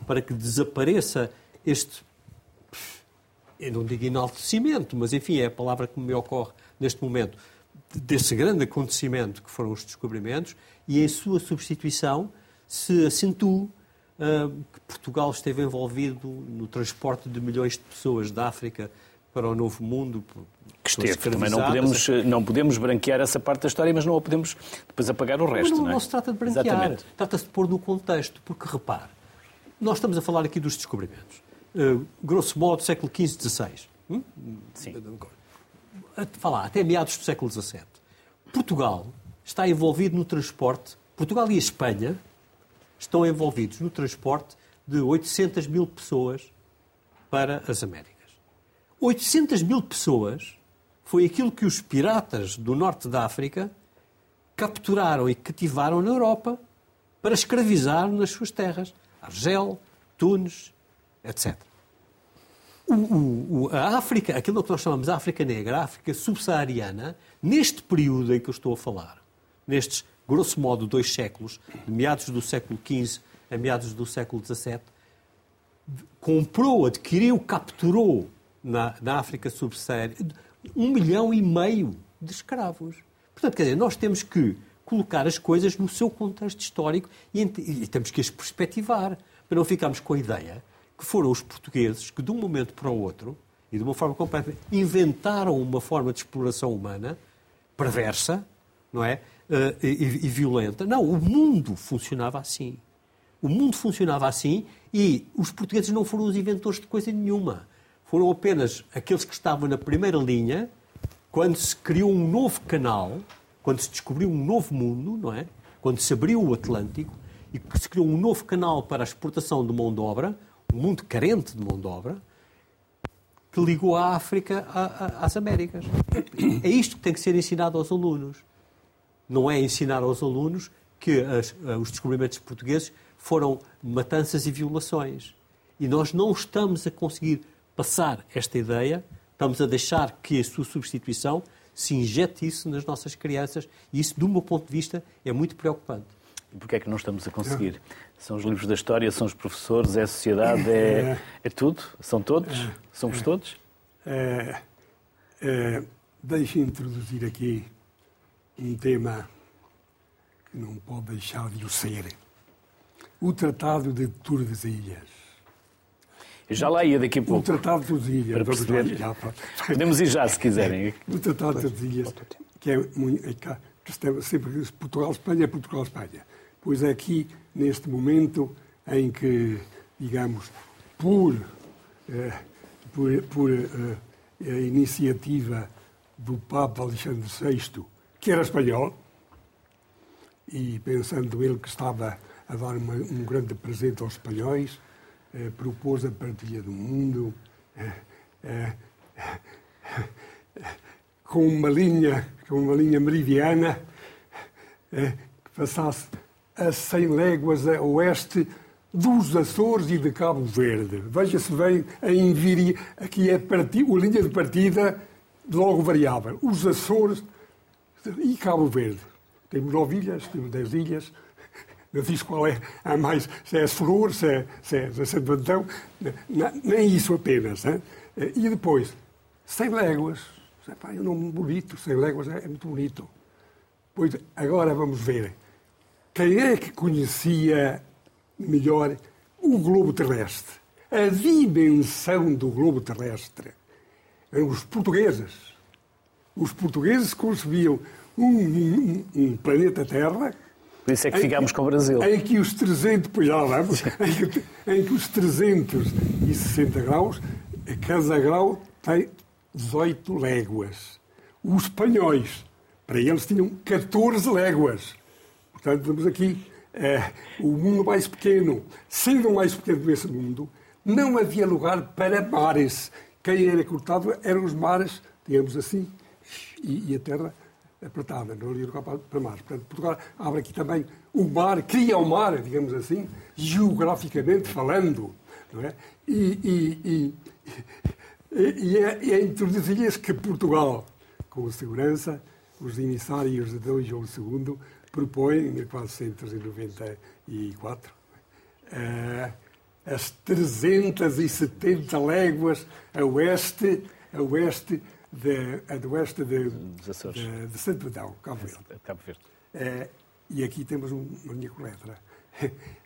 para que desapareça este, eu não digo enaltecimento, mas enfim, é a palavra que me ocorre neste momento, desse grande acontecimento que foram os descobrimentos, e em sua substituição se acentue uh, que Portugal esteve envolvido no transporte de milhões de pessoas da África para o Novo Mundo. Que esteve. Também não podemos, não podemos branquear essa parte da história, mas não a podemos depois apagar o resto. Não, não, não, não se trata de branquear. Trata-se de pôr no contexto. Porque, repare, nós estamos a falar aqui dos descobrimentos. Uh, grosso modo, século XV, XVI. Hum? Sim. Falar, até meados do século XVII. Portugal está envolvido no transporte. Portugal e a Espanha estão envolvidos no transporte de 800 mil pessoas para as Américas. 800 mil pessoas foi aquilo que os piratas do norte da África capturaram e cativaram na Europa para escravizar nas suas terras. Argel, Tunis, etc. o, o, a África, aquilo que nós chamamos de África Negra, a África subsaariana, neste período em que eu estou a falar, nestes, grosso modo, dois séculos, de meados do século XV a meados do século XVII, comprou, adquiriu, capturou na, na África subsaariana um milhão e meio de escravos. Portanto, quer dizer, nós temos que colocar as coisas no seu contexto histórico e, e temos que as perspectivar, para não ficarmos com a ideia que foram os portugueses que, de um momento para o outro, e de uma forma completa, inventaram uma forma de exploração humana perversa, não é? Uh, e, e, violenta. Não, o mundo funcionava assim. O mundo funcionava assim e os portugueses não foram os inventores de coisa nenhuma. Foram apenas aqueles que estavam na primeira linha quando se criou um novo canal, quando se descobriu um novo mundo, não é? Quando se abriu o Atlântico e se criou um novo canal para a exportação de mão de obra, um mundo carente de mão de obra, que ligou a África às Américas. É isto que tem que ser ensinado aos alunos. Não é ensinar aos alunos que as, os descobrimentos portugueses foram matanças e violações. E nós não estamos a conseguir passar esta ideia, estamos a deixar que a sua substituição se injete isso nas nossas crianças e isso, do meu ponto de vista, é muito preocupante. E porquê é que não estamos a conseguir? São os livros da história, são os professores, é a sociedade, é, é tudo? São todos? Somos todos? É, é, deixe introduzir aqui um tema que não pode deixar de o ser. O Tratado de Tordesilhas. Eu já lá ia daqui a pouco. O Tratado de Tordesilhas. Para perceber. Já, Podemos ir já, se quiserem. O Tratado de Tordesilhas, que é, muito, é que sempre Portugal-Espanha, Portugal-Espanha. Pois é aqui, neste momento em que, digamos, por, eh, por, por eh, a iniciativa do Papa Alexandre VI, que era espanhol, e pensando ele que estava a dar uma, um grande presente aos espanhóis, eh, propôs a partilha do mundo eh, eh, com uma linha, com uma linha meridiana eh, que passasse a 100 léguas a oeste dos Açores e de Cabo Verde. Veja-se bem a enviria, aqui é a linha de partida logo variável. Os Açores e Cabo Verde. Temos nove ilhas, temos dez ilhas. Não diz qual é a mais, se é Flor, se é, se é, se é nem isso apenas. Hein? E depois, 100 léguas. É um nome bonito, 100 léguas é, é muito bonito. Pois agora vamos ver quem é que conhecia melhor o globo terrestre, a dimensão do globo terrestre. Os portugueses. Os portugueses concebiam um, um, um planeta Terra. Por isso é que ficámos com o Brasil. Em que os 300, pois já vamos, em que, em que os 360 graus, cada grau tem 18 léguas. Os espanhóis, para eles, tinham 14 léguas. Portanto, temos aqui é, o mundo mais pequeno. Sendo o mais pequeno desse mundo, não havia lugar para mares. Quem era cortado eram os mares, digamos assim, e, e a terra apertada, não lugar para, mares. Portanto, Portugal abre aqui também o mar, cria o mar, digamos assim, geograficamente falando. Não é? E, e, e, e é, é introduzir-lhes que Portugal, com segurança, os emissários de Dom João II propõe, em 1494, uh, as 370 léguas a oeste, a oeste de, a do oeste de, de, de Santo Adão, Cabo Verde. Cabo Verde. Uh, e aqui temos uma linha correta.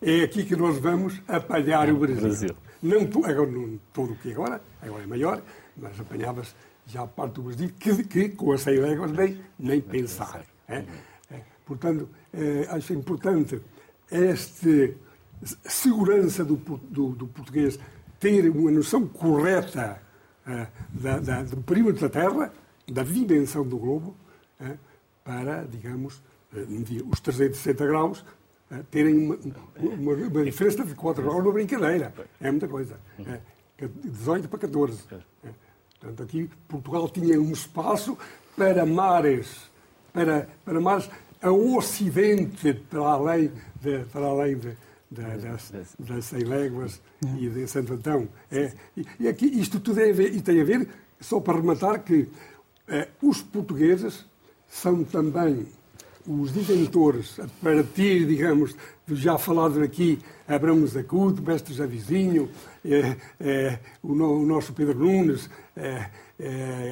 É aqui que nós vamos apanhar o Brasil. Brasil. Não, agora, não todo o que agora, agora é maior, mas apanhavas já parte do Brasil, que, que com as 100 léguas nem, nem pensar. É? Portanto, eh, acho importante esta segurança do, do, do, português ter uma noção correta da, da, do perímetro da Terra, da dimensão do globo, eh, para, digamos, medir os 360 graus, terem uma, uma, uma, diferença de 4 graus na brincadeira. É muita coisa. É, 18 para 14. Portanto, aqui Portugal tinha um espaço para mares, para, para mares a Ocidente, para além, de, para além de, da, das, das 100 léguas e de Santo Antão. É, e aqui isto tudo é, e tem a ver, só para rematar, que eh, os portugueses são também os inventores, a partir, digamos, já falado aqui, Abrão Zacudo, Mestre Javizinho, é, é, o, no, o, nosso Pedro Nunes, é,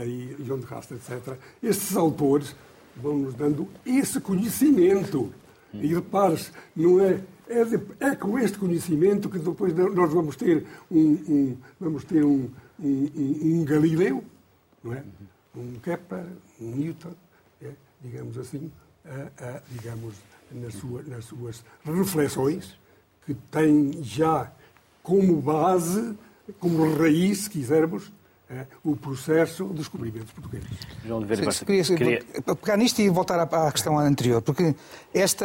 e João de Castro, etc. Estes autores vão-nos dando esse conhecimento. E repare-se, não é, é, de, é, com este conhecimento que depois nós vamos ter um, um vamos ter um, um, um, Galileu, não é? um Kepler, um Newton, é, digamos assim, a, a, digamos, nas, sua, nas suas reflexões, que têm já como base, como raiz, se quisermos, o processo de descobrimento português. João Oliveira Sim, queria, queria... pegar nisto e voltar à, à questão anterior, porque esta,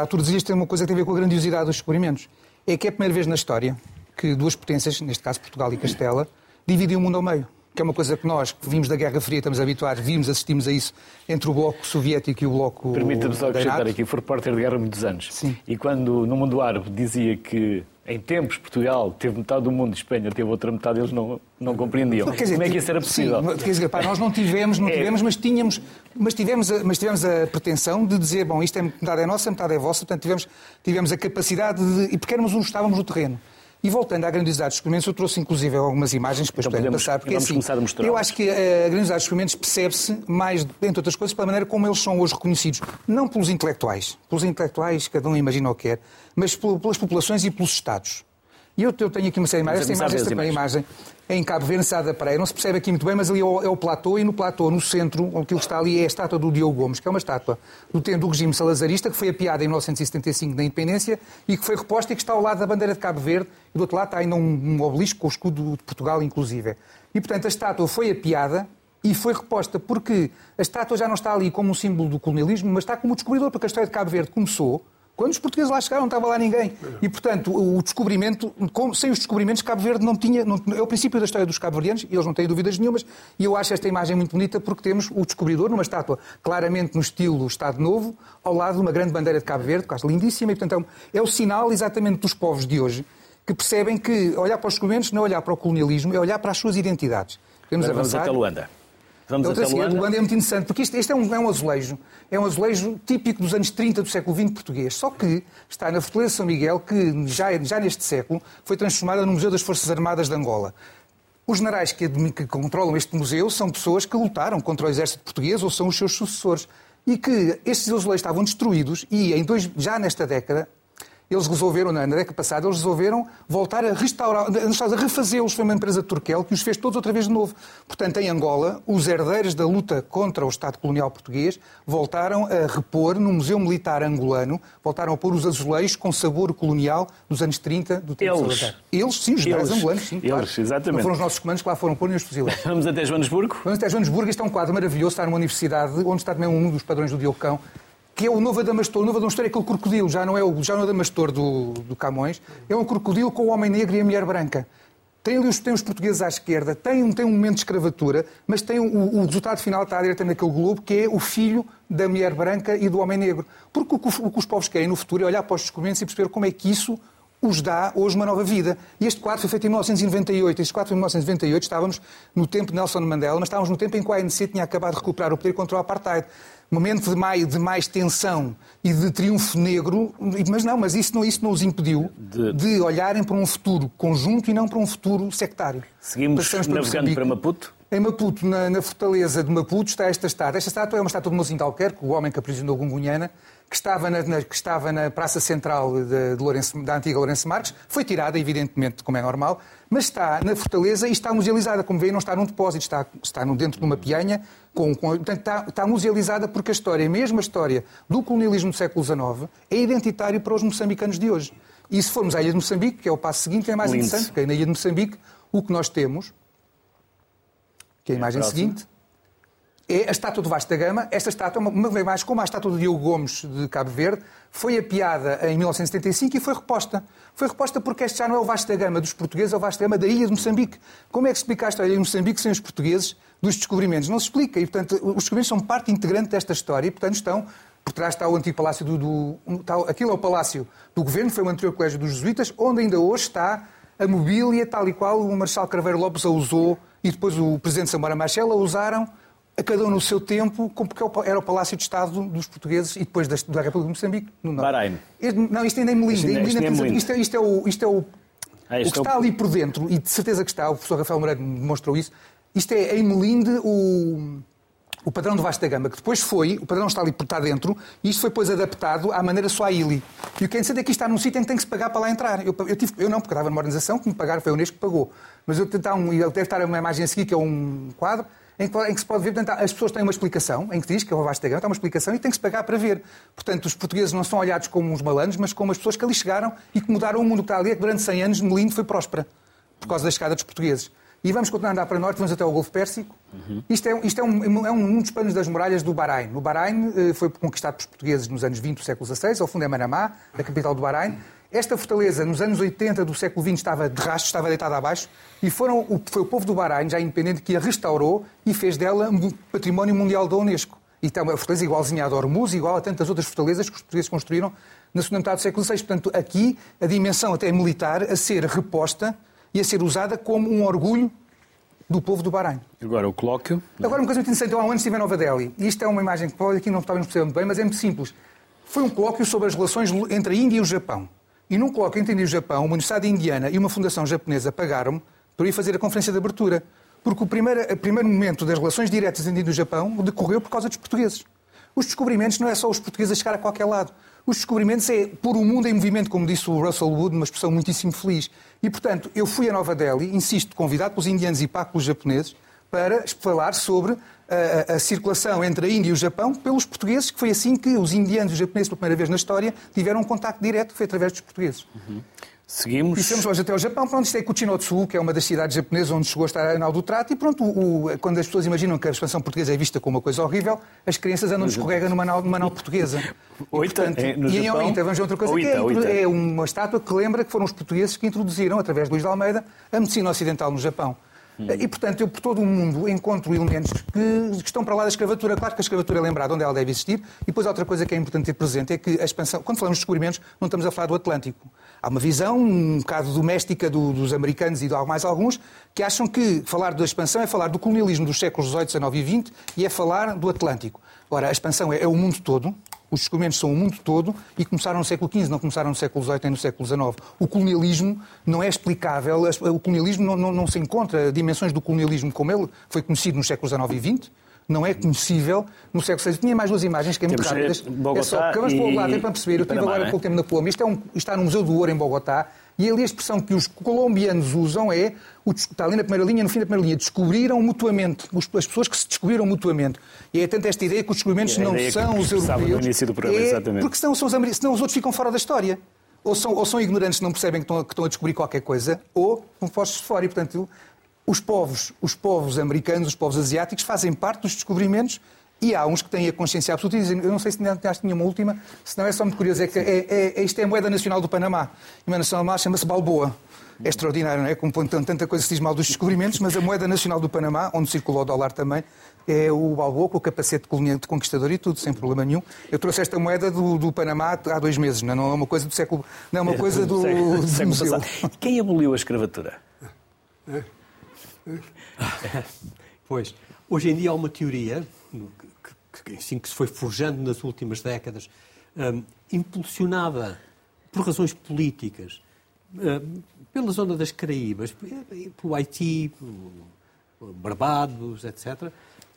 a tu dizias tem uma coisa que tem a ver com a grandiosidade dos descobrimentos. É que é a primeira vez na história que duas potências, neste caso Portugal e Castela, dividem o mundo ao meio que é uma coisa que nós, que vimos da Guerra Fria, estamos habituados, vimos, assistimos a isso entre o Bloco Soviético e o Bloco Permita-me só acrescentar aqui, fui repórter de guerra há muitos anos. Sim. E quando no mundo árabe dizia que em tempos Portugal teve metade do mundo, Espanha teve outra metade, eles não, não compreendiam. Dizer, Como é que isso era possível? Sim, quer dizer, pá, nós não tivemos, não é. tivemos, mas tínhamos, mas tivemos, a, mas tivemos a pretensão de dizer, bom, isto é metade é nossa, metade é vossa, portanto tivemos, tivemos a capacidade de, e porque éramos uns, estávamos no terreno. E voltando à grandiosidade dos experimentos, eu trouxe inclusive algumas imagens para então, podemos, passar, porque assim, eu acho que a grandiosidade dos experimentos percebe-se mais, entre outras coisas, pela maneira como eles são hoje reconhecidos. Não pelos intelectuais, pelos intelectuais, cada um imagina o que quer, mas pelas populações e pelos Estados. E eu, tenho aqui uma série de imagens. Esta imagem, esta primeira imagem, é em Cabo Verde, Sada Pereira. Não se percebe aqui muito bem, mas ali é o, é o platô, e no platô, no centro, aquilo que está ali é a estátua do Diogo Gomes, que é uma estátua do do regime salazarista, que foi apiada em 1975 na independência e que foi reposta e que está ao lado da bandeira de Cabo Verde. E do outro lado está ainda um, um obelisco com o escudo de Portugal, inclusive. E, portanto, a estátua foi apiada e foi reposta porque a estátua já não está ali como um símbolo do colonialismo, mas está como descobridor, porque a história de Cabo Verde começou quando os portugueses lá chegaram, não estava lá ninguém. E, portanto, o descobrimento, sem os descobrimentos, Cabo Verde não tinha. Não, é o princípio da história dos cabo-verdianos, e eles não têm dúvidas nenhumas. E eu acho esta imagem muito bonita porque temos o descobridor numa estátua claramente no estilo Estado Novo, ao lado de uma grande bandeira de Cabo Verde, acho lindíssima. E, portanto, é o sinal exatamente dos povos de hoje que percebem que olhar para os descobrimentos não é olhar para o colonialismo, é olhar para as suas identidades. Podemos avançar. Vamos até Luanda. Vamos assim, a Luanda é muito interessante, porque isto, é, um, é um azulejo, é um azulejo típico dos anos 30 do século XX português, só que está na Fortaleza de São Miguel, que já, já neste século foi transformada no Museu das Forças Armadas de Angola. Os generais que, que controlam este museu são pessoas que lutaram contra o exército português ou são os seus sucessores. E que estes azulejos estavam destruídos e em dois, já nesta década eles resolveram, na década passada, eles resolveram voltar a restaurar, a refazê-los. Foi uma empresa turquel que os fez todos outra vez de novo. Portanto, em Angola, os herdeiros da luta contra o Estado colonial português voltaram a repor no Museu Militar Angolano, voltaram a pôr os azulejos com sabor colonial dos anos 30 do tempo Eles. Eles, sim, os generais angolanos, sim, Eles, claro. exatamente. Não foram os nossos comandos que lá foram pôr nem os fuzileiros. Vamos até Joanesburgo? Vamos até Joanesburgo. Este é um quadro maravilhoso, está numa universidade, onde está também um dos padrões do Diocão, que é o novo Adamastor. O novo Adamastor é aquele crocodilo, já não é o, já não é o Adamastor do, do Camões, é um crocodilo com o homem negro e a mulher branca. Tem ali os, tem os portugueses à esquerda, tem, tem um momento de escravatura, mas tem o, o resultado final está à direita naquele globo, que é o filho da mulher branca e do homem negro. Porque o que, o que os povos querem no futuro é olhar para os descobrimentos e perceber como é que isso os dá hoje uma nova vida. E este quadro foi feito em 1998. Este quadro foi em 1998, estávamos no tempo de Nelson Mandela, mas estávamos no tempo em que o ANC tinha acabado de recuperar o poder contra o apartheid momento de mais, de mais tensão e de triunfo negro, mas não, mas isso não, isso não os impediu de... de olharem para um futuro conjunto e não para um futuro sectário. Seguimos navegando para Maputo? Em Maputo, na, na, fortaleza de Maputo, está esta estátua. Esta estátua é uma estátua de Mozinho de Alquerque, o homem que aprisionou Gungunhana, que estava na, na, que estava na Praça Central de, de Lourenço, da antiga Lourenço Marques. Foi tirada, evidentemente, como é normal, mas está na fortaleza e está musealizada. Como veem, não está num depósito, está, está dentro de uma pianha. Com, com, portanto, está, está musealizada porque a história, mesmo a história do colonialismo do século XIX, é identitário para os moçambicanos de hoje. E se formos à Ilha de Moçambique, que é o passo seguinte, é mais Lindo. interessante, porque na Ilha de Moçambique o que nós temos que é a imagem é seguinte, é a estátua do Vasco da Gama. Esta estátua, uma vez mais, como a estátua do Diogo Gomes de Cabo Verde, foi apiada em 1975 e foi reposta. Foi reposta porque este já não é o Vasco da Gama dos portugueses, é o Vasco da Gama da ilha de Moçambique. Como é que explica a história de Moçambique sem os portugueses dos descobrimentos? Não se explica. E, portanto, os descobrimentos são parte integrante desta história e, portanto, estão Por trás está o antigo palácio do, do está, aquilo é o palácio do governo, foi o anterior colégio dos jesuítas, onde ainda hoje está a mobília tal e qual o Marshal Craveiro Lopes a usou e depois o presidente Samora Machel a usaram a cada um no seu tempo, porque é era o Palácio de Estado dos portugueses e depois da, da República de Moçambique. No Bahrein. Não, isto ainda é Melinde. Isto, isto, é, isto, é, isto, é o, isto é o, ah, o que está ali por dentro, e de certeza que está, o professor Rafael Moreira demonstrou isso, isto é em Melinde o, o padrão do Vasco da Gama, que depois foi, o padrão está ali por estar dentro, e isto foi depois adaptado à maneira Swahili. E o que é interessante é que isto está num sítio em que tem que se pagar para lá entrar. Eu, eu, tive, eu não, porque estava numa organização que me pagaram, foi o Unesco que pagou. Mas eu tentar um, deve estar uma imagem a seguir, que é um quadro, em que, em que, se pode ver, portanto, as pessoas têm uma explicação, em que diz que é o Vasco da Gama, tem uma explicação e tem que se pagar para ver. Portanto, os portugueses não são olhados como uns malandros, mas como as pessoas que ali chegaram e que mudaram o mundo que está ali, é que durante 100 anos Melindo foi próspera, por causa da chegada dos portugueses. E vamos continuar a andar para norte, vamos até ao Golfo Pérsico. Uhum. Isto, é, isto é, um, é, um, dos panos das muralhas do Bahrein. O Bahrein eh, foi conquistado pelos portugueses nos anos 20 do século XVI, ao fundo é Manamá, a capital do Bahrein. Esta fortaleza, nos anos 80 do século XX, estava de rastro, estava deitada abaixo, e foram, o, foi o povo do Bahrein, já independente, que a restaurou e fez dela um património mundial da Unesco. E tem uma fortaleza igualzinha à de Hormuz, igual a tantas outras fortalezas que os portugueses construíram na segunda metade do século VI. Portanto, aqui a dimensão até militar a ser reposta e a ser usada como um orgulho do povo do Bahrein. Agora o colóquio. Agora uma coisa muito interessante. Eu há um ano estive em Nova Delhi. E isto é uma imagem que pode aqui não talvez não perceba muito bem, mas é muito simples. Foi um colóquio sobre as relações entre a Índia e o Japão. E num colóquio entre a Índia e o Japão, uma universidade indiana e uma fundação japonesa pagaram-me para ir fazer a conferência de abertura. Porque o primeiro, o primeiro momento das relações diretas entre o Japão decorreu por causa dos portugueses. Os descobrimentos não é só os portugueses chegar a qualquer lado. Os descobrimentos é por um mundo em movimento, como disse o Russell Wood, uma expressão muitíssimo feliz. E, portanto, eu fui a Nova Delhi, insisto, convidado pelos indianos e para pelos japoneses, para falar sobre a, a, circulação entre a Índia e o Japão pelos portugueses, que foi assim que os indianos e os japoneses, pela primeira vez na história, tiveram um contacto direto, foi através dos portugueses. Uhum. Seguimos. E fomos hoje até ao Japão. Pronto, isto é Kuchinotsu, que é uma das cidades japonesas onde chegou a estar a Anal do Trato. E pronto, o, o, quando as pessoas imaginam que a expansão portuguesa é vista como uma coisa horrível, as crianças andam de escorrega numa nau, numa nau portuguesa. Oita, e, portanto, é, no e em Oita, vamos ver outra coisa, Oita, que é, Oita. é uma estátua que lembra que foram os portugueses que introduziram, através de Luís de Almeida, a medicina ocidental no Japão. Hum. E, portanto, eu por todo o mundo encontro elementos que, que, estão para lá da escravatura. Claro que a escravatura é lembrada onde ela deve existir. E depois, outra coisa que é importante ter presente é que a expansão, quando falamos de descobrimentos, não estamos a falar do Atlântico. Há uma visão um bocado doméstica do, dos americanos e de mais alguns que acham que falar da expansão é falar do colonialismo dos séculos XVIII, XIX e XX e é falar do Atlântico. Ora, a expansão é, é o mundo todo, os descobrimentos são o mundo todo e começaram no século XV, não começaram no século XVIII nem no século XIX. O colonialismo não é explicável, o colonialismo não, não, não se encontra dimensões do colonialismo como ele foi conhecido nos séculos XIX e XX, não é conhecível no século VI. Tinha mais duas imagens que é muito Temos rápidas. Bogotá é só que vamos pôr lá, para perceber. Eu estive agora há pouco tempo na Colômbia. Isto é um, está no Museu do Ouro, em Bogotá. E ali a expressão que os colombianos usam é, está ali na primeira linha, no fim da primeira linha, descobriram mutuamente, as pessoas que se descobriram mutuamente. E é tanto esta ideia que os descobrimentos não são os europeus. No início do programa, é, exatamente. Porque senão, são os, senão os outros ficam fora da história. Ou são, ou são ignorantes que não percebem que estão, que estão a descobrir qualquer coisa, ou estão postos de fora. E, portanto, os povos, os povos americanos, os povos asiáticos fazem parte dos descobrimentos e há uns que têm a consciência absoluta e dizem, eu não sei se tinha uma última, se não é só muito curioso, é que é, é, isto é a moeda nacional do Panamá. E a moeda nacional do Panamá chama-se Balboa. É extraordinário, não é? Como tanta coisa se diz mal dos descobrimentos, mas a moeda nacional do Panamá, onde circula o dólar também, é o Balboa com o capacete de conquistador e tudo, sem problema nenhum. Eu trouxe esta moeda do, do Panamá há dois meses, não é uma coisa do século, não é uma coisa do, do museu. Quem aboliu a escravatura? Pois, hoje em dia há uma teoria que, assim, que se foi forjando nas últimas décadas, um, impulsionada por razões políticas, pela zona das Caraíbas, pelo Haiti, pelo Barbados, etc.,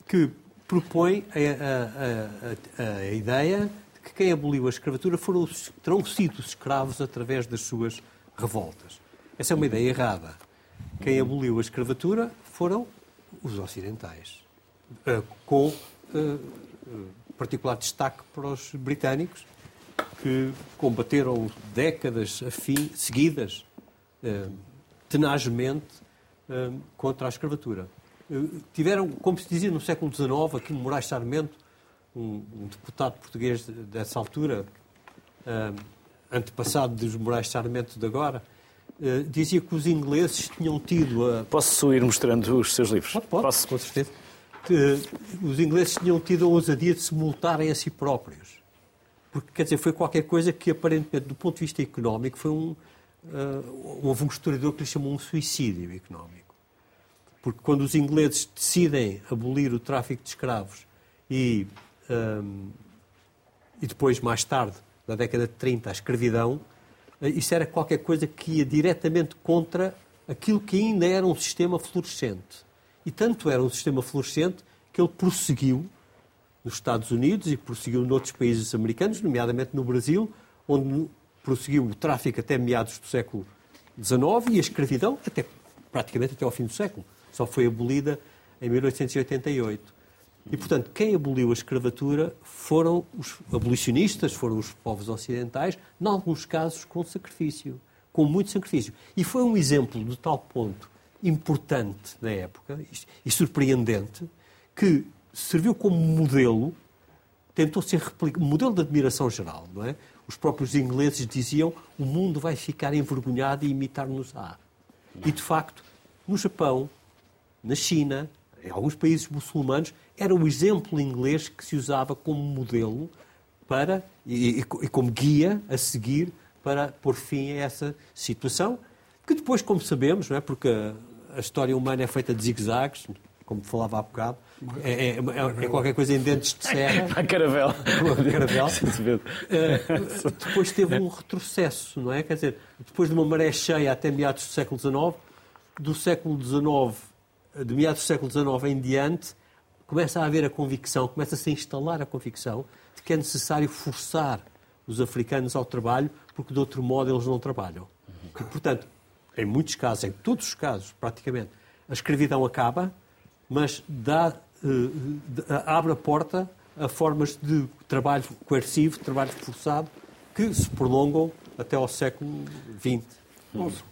que propõe a, a, a, a, ideia de que quem aboliu a escravatura foram, terão sido escravos através das suas revoltas. Essa é uma ideia errada. Quem aboliu a escravatura foram os ocidentais, uh, com uh, particular destaque para os britânicos, que combateram décadas a fim, seguidas, uh, tenazmente, contra a escravatura. tiveram, como se dizia no século XIX, aqui no Moraes Sarmento, um, um deputado português dessa altura, antepassado dos Moraes Sarmento de agora, Uh, dizia que os ingleses tinham tido a... Posso ir mostrando os seus livros? Pode, pode Posso? com certeza. Que os ingleses tinham tido a ousadia de se multarem a si próprios. Porque, quer dizer, foi qualquer coisa que, aparentemente, do ponto de vista económico, foi um. Uh, houve um historiador que lhe chamou um suicídio económico. Porque quando os ingleses decidem abolir o tráfico de escravos e, um, e depois, mais tarde, na década de 30, a escravidão, uh, isso era qualquer coisa que ia diretamente contra aquilo que ainda era um sistema fluorescente. E tanto era um sistema fluorescente que ele prosseguiu nos Estados Unidos e prosseguiu noutros países americanos, nomeadamente no Brasil, onde prosseguiu o tráfico até meados do século XIX e a escravidão até, praticamente até ao fim do século. Só foi abolida em 1888. E, portanto, quem aboliu a escravatura foram os abolicionistas, foram os povos ocidentais, em alguns casos com sacrifício, com muito sacrifício. E foi um exemplo de tal ponto importante na época e surpreendente que serviu como modelo, tentou ser modelo de admiração geral, não é? Os próprios ingleses diziam o mundo vai ficar envergonhado e imitar-nos-á. E, de facto, no Japão, na China, em alguns países muçulmanos, era o exemplo inglês que se usava como modelo para e, e, como guia a seguir para pôr fim a essa situação, que depois, como sabemos, não é? porque a, a história humana é feita de zigue-zagues, como falava há bocado, é, é, é, é, qualquer coisa em dentes de serra. A caravel. caravel. uh, depois teve um retrocesso, não é? Quer dizer, depois de uma maré cheia até meados do século XIX, do século XIX, de meados do século XIX em diante, começa a haver a convicção, começa a se instalar a convicção de que é necessário forçar os africanos ao trabalho, porque de outro modo eles não trabalham. E, portanto, em muitos casos, em todos os casos, praticamente, a escravidão acaba, mas dá, uh, abre a porta a formas de trabalho coercivo, trabalho forçado, que se prolongam até ao século XX. Posso?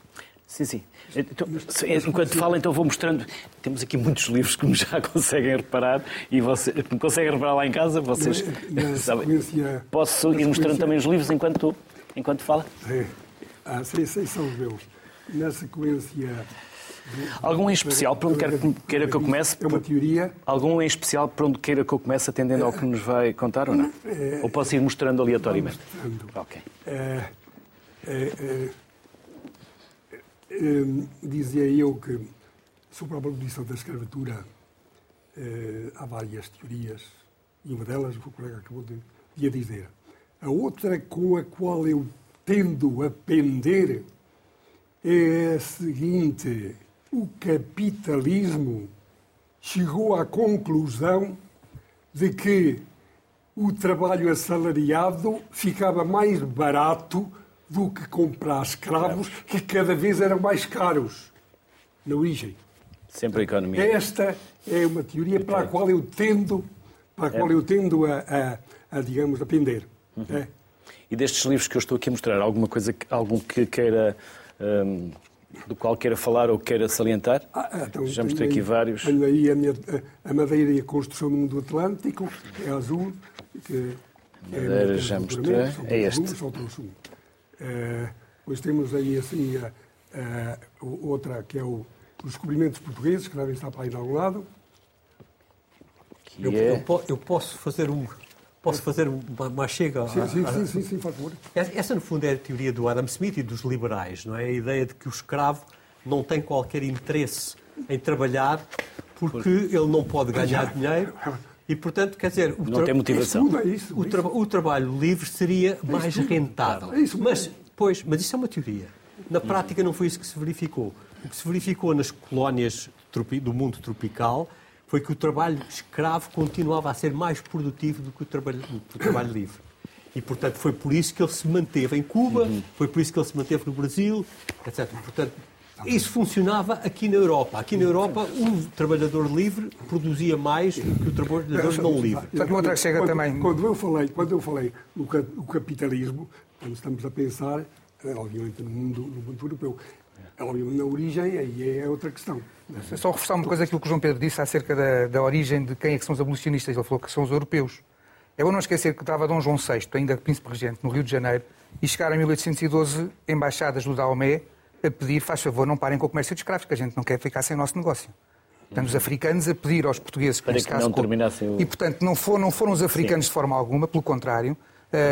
Sim, sim. Então, enquanto fala, então vou mostrando. Temos aqui muitos livros que me já conseguem reparar e você, me conseguem reparar lá em casa. Vocês na, sabem. Posso ir mostrando também os livros enquanto, enquanto fala? É. Ah, sim, sim, são os meus. Na sequência Algum em especial para onde quer, queira que eu comece? É uma teoria. Algum em especial para onde queira que eu comece, atendendo ao que nos vai contar ou não? É, ou posso ir mostrando aleatoriamente? Mostrando. Ok. É, é, dizia eu que sobre a abolição da escravatura há várias teorias e uma delas o colega acabou de, de dizer. A outra com a qual eu tendo a pender é a seguinte: o capitalismo chegou à conclusão de que o trabalho assalariado ficava mais barato do que comprar escravos, que cada vez eram mais caros na origem. Sempre a economia. Esta é uma teoria para a qual eu tendo, para a qual eu tendo a, a, a digamos, a pender. Uhum. É. E destes livros que eu estou aqui a mostrar, alguma coisa, algum que queira um, do qual queira falar ou queira salientar? Ah, então, já mostrei aqui vários. Tenho aí a, minha, a, Madeira e a construção do mundo Atlântico, é azul. Que, é Madeira é, já mostrei. É este. Azul, uh, depois temos aí assim a, a, outra que é o, os descobrimentos portugueses, que devem estar para aí de algum lado. Eu, é... eu, eu, posso fazer um, Posso fazer uma, uma chega? Sim, sim, sim, sim, sim, faz favor. Essa, no fundo, é a teoria do Adam Smith e dos liberais, não é? A ideia de que o escravo não tem qualquer interesse em trabalhar porque ele não pode ganhar dinheiro e, portanto, quer dizer... O não tem motivação. Isso, é isso, o, tra o, trabalho livre seria é mais rentável. É isso, mas, pois, mas isso é uma teoria. Na prática não foi isso que se verificou. O que se verificou nas colónias do mundo tropical foi que o trabalho escravo continuava a ser mais produtivo do que o trabalho, o trabalho livre. E, portanto, foi por isso que ele se manteve em Cuba, uhum. foi por isso que ele se manteve no Brasil, etc. Portanto, isso funcionava aqui na Europa. Aqui na Europa, o trabalhador livre produzia mais do que o trabalhador não livre. Quando, também. Quando eu falei, quando eu falei no capitalismo, estamos a pensar, eh, obviamente, no mundo, no mundo europeu. Obviamente, na origem, aí é outra questão. É só reforçar uma coisa aquilo que o João Pedro disse acerca da, da origem de quem é que são os abolicionistas. Ele falou que são os europeus. É bom não esquecer que estava Dom João VI, ainda príncipe regente, no Rio de Janeiro, e chegaram em 1812 embaixadas do Daomé a pedir, faz favor, não parem com o comércio de escravos, que a gente não quer ficar sem o nosso negócio. Portanto, os africanos a pedir aos portugueses, que neste caso... Não terminassem o... E, portanto, não foram, não foram os africanos Sim. de forma alguma, pelo contrário,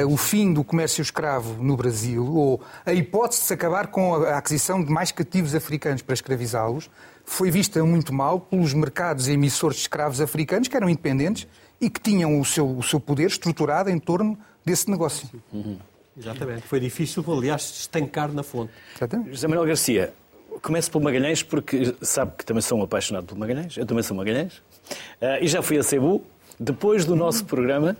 uh, o fim do comércio escravo no Brasil, ou a hipótese de se acabar com a aquisição de mais cativos africanos para escravizá-los, foi vista muito mal pelos mercados emissores de escravos africanos, que eram independentes e que tinham o seu, o seu poder estruturado em torno desse negócio. Uhum. Exatamente. Foi difícil, aliás, estancar na fonte. Exatamente. José Manuel Garcia, começo pelo Magalhães, porque sabe que também sou um apaixonado pelo Magalhães. Eu também sou Magalhães. Uh, e já fui a Cebu. Depois do nosso programa,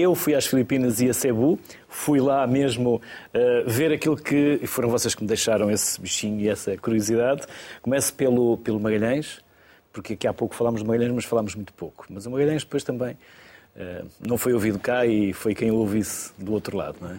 eu fui às Filipinas e a Cebu, fui lá mesmo uh, ver aquilo que. E foram vocês que me deixaram esse bichinho e essa curiosidade. Começo pelo, pelo Magalhães, porque aqui há pouco falámos de Magalhães, mas falámos muito pouco. Mas o Magalhães depois também uh, não foi ouvido cá e foi quem o ouvisse do outro lado, não é?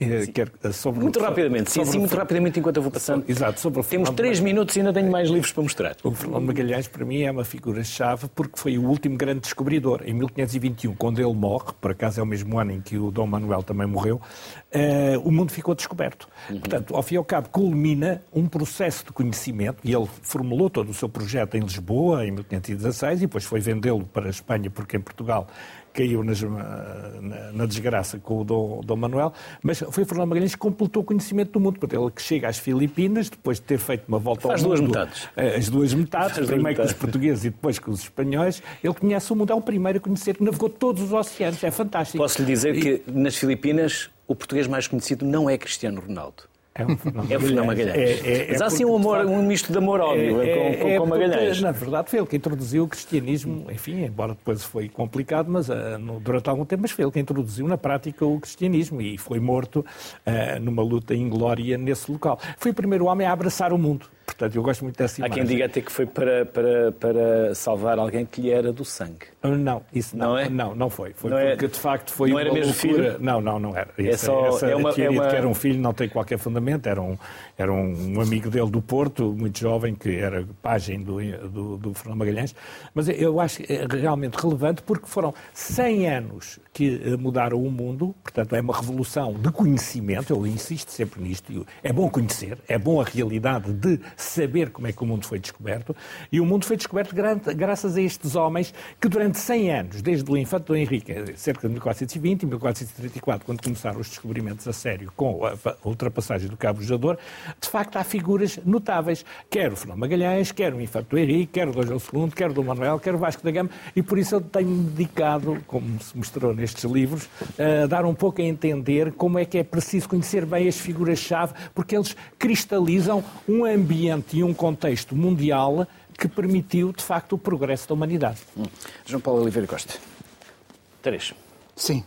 Eh, quer, sobre, muito rapidamente, sim, sim, muito rapidamente enquanto eu vou passando. Exato, sobre o Temos três minutos e ainda tenho mais livros para mostrar. O Fernando Magalhães, para mim, é uma figura-chave porque foi o último grande descobridor. Em 1521, quando ele morre, por acaso é o mesmo ano em que o Dom Manuel também morreu, uh, o mundo ficou descoberto. Uhum. Portanto, ao fim e ao cabo, culmina um processo de conhecimento e ele formulou todo o seu projeto em Lisboa, em 1516, e depois foi vendê-lo para a Espanha, porque em Portugal caiu nas, na, na, desgraça com o Dom, Dom, Manuel, mas foi Fernando Magalhães que completou o conhecimento do mundo. Portanto, ele que chega às Filipinas, depois de ter feito uma volta Faz ao mundo... duas metades. Eh, as duas metades, Faz primeiro com os portugueses e depois com os espanhóis, ele conhece o mundo, é o primeiro a conhecer, que navegou todos os oceanos, é fantástico. Posso lhe dizer e... que nas Filipinas o português mais conhecido não é Cristiano Ronaldo. É um Fernando é Magalhães. É, é, é Mas há assim um, amor, um misto de amor-ódio é, com, com, com Magalhães. Na verdade, foi ele que introduziu o cristianismo, enfim, embora depois foi complicado, mas uh, no, durante algum tempo, mas foi ele que introduziu na prática o cristianismo e foi morto uh, numa luta inglória nesse local. Foi o primeiro homem a abraçar o mundo. Portanto, eu gosto muito dessa imagem. Há quem diga até que foi para, para, para salvar alguém que lhe era do sangue. Não, isso não, não é? Não, não foi. Foi não é- porque, é, de facto, foi não uma era mesmo loucura. Filho? Não, não, não era. É só, essa é uma, teoria é uma... de que era um filho não tem qualquer fundamento. Era um, era um amigo dele do Porto, muito jovem, que era pajem do, do, do Fernando Magalhães. Mas eu acho é realmente relevante porque foram 100 anos que eh, mudaram o mundo. Portanto, é uma revolução de conhecimento. Eu insisto sempre nisto. É bom conhecer, é bom a realidade de saber como é que o mundo foi descoberto. E o mundo foi descoberto graças a estes homens que durante 100 anos, desde o infante do Henrique, cerca de 1420 e 1434, quando começaram os descobrimentos a sério com a ultrapassagem do Cabo Jador, de facto há figuras notáveis. Quer o Fernando Magalhães, quer o infante do Henrique, quer o Dom João II, quer o Dom Manuel, quer o Vasco da Gama, e por isso eu tenho dedicado, como se mostrou nestes livros, a dar um pouco a entender como é que é preciso conhecer bem as figuras-chave, porque eles cristalizam um ambiente e um contexto mundial que permitiu, de facto, o progresso da humanidade. Hum. João Paulo Oliveira Costa. Três. Sim.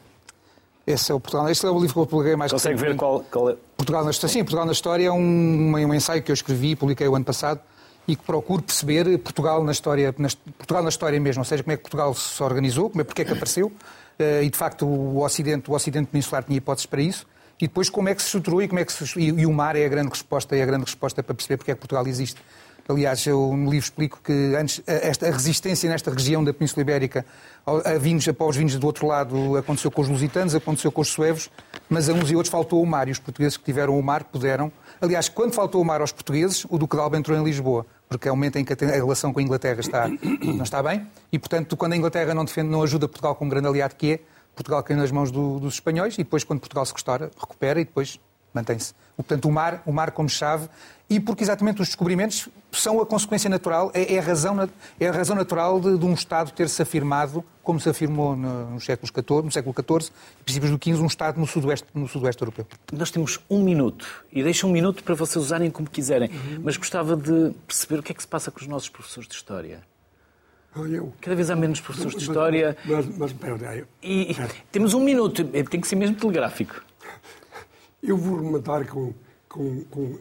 Esse é o Portugal. Este é o livro que eu publiquei mais Consegue ver qual, qual é? Portugal na História. Sim, Portugal na História é um, um ensaio que eu escrevi e publiquei o ano passado e que procuro perceber Portugal na história, na, Portugal na história mesmo, ou seja, como é que Portugal se organizou, como é, porque é que apareceu, uh, e de facto o Ocidente, o Ocidente peninsular tinha hipóteses para isso, e depois como é que se estruturou e como é que se, e, o mar é a grande resposta, é a grande resposta para perceber porque é que Portugal existe. Aliás, eu no livro explico que antes, esta, a resistência nesta região da Península Ibérica a vinhos, a povos vinhos do outro lado aconteceu com os lusitanos, aconteceu com os suevos, mas a uns e outros faltou o mar e os portugueses que tiveram o mar puderam. Aliás, quando faltou o mar aos portugueses, o Duque de Alba entrou em Lisboa, porque é o momento em que a relação com a Inglaterra está, não está bem e, portanto, quando a Inglaterra não, defende, não ajuda Portugal como grande aliado que é, Portugal cai nas mãos do, dos espanhóis e depois, quando Portugal se restaura, recupera e depois mantém-se. Portanto, o mar, o mar como chave e porque exatamente os descobrimentos são a consequência natural, é, é a, razão, é a razão natural de, de um Estado ter-se afirmado, como se afirmou no, no, século XIV, no século XIV, princípios do XV, um Estado no sudoeste, no sudoeste europeu. Nós temos um minuto, e deixo um minuto para vocês usarem como quiserem, uhum. mas gostava de perceber o que é que se passa com os nossos professores de História. Eu, Cada vez há menos professores de História. Mas, mas, mas pera, e, é. temos um minuto, tem que ser mesmo telegráfico. Eu vou rematar com, com, com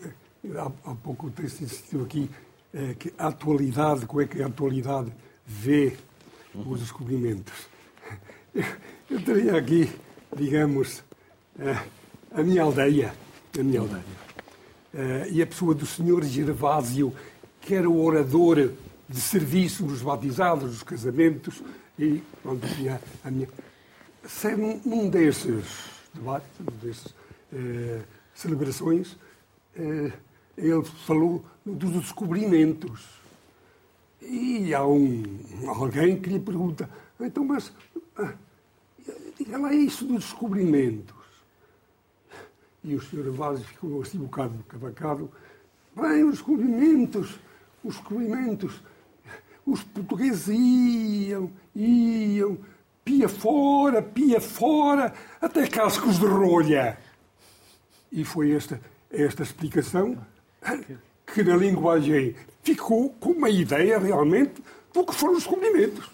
há, há pouco tem insistido aqui é, que a atualidade, como é que a atualidade vê os descobrimentos. Eu, eu teria aqui, digamos, é, a minha aldeia, a minha aldeia, é, e a pessoa do senhor Gervásio, que era o orador de serviço nos batizados, nos casamentos, e pronto, tinha a minha... Num desses debates, num desses celebrações, ele falou dos descobrimentos. E há um, alguém que lhe pergunta, então, mas ah, Diga lá isso dos descobrimentos. E o Sr. Vaz ficou assim um bocado cavacado. Bem, os descobrimentos, os descobrimentos. Os portugueses iam, iam, pia fora, pia fora, até cascos de rolha. E foi esta, esta explicação que na linguagem ficou com uma ideia realmente do que foram os descobrimentos.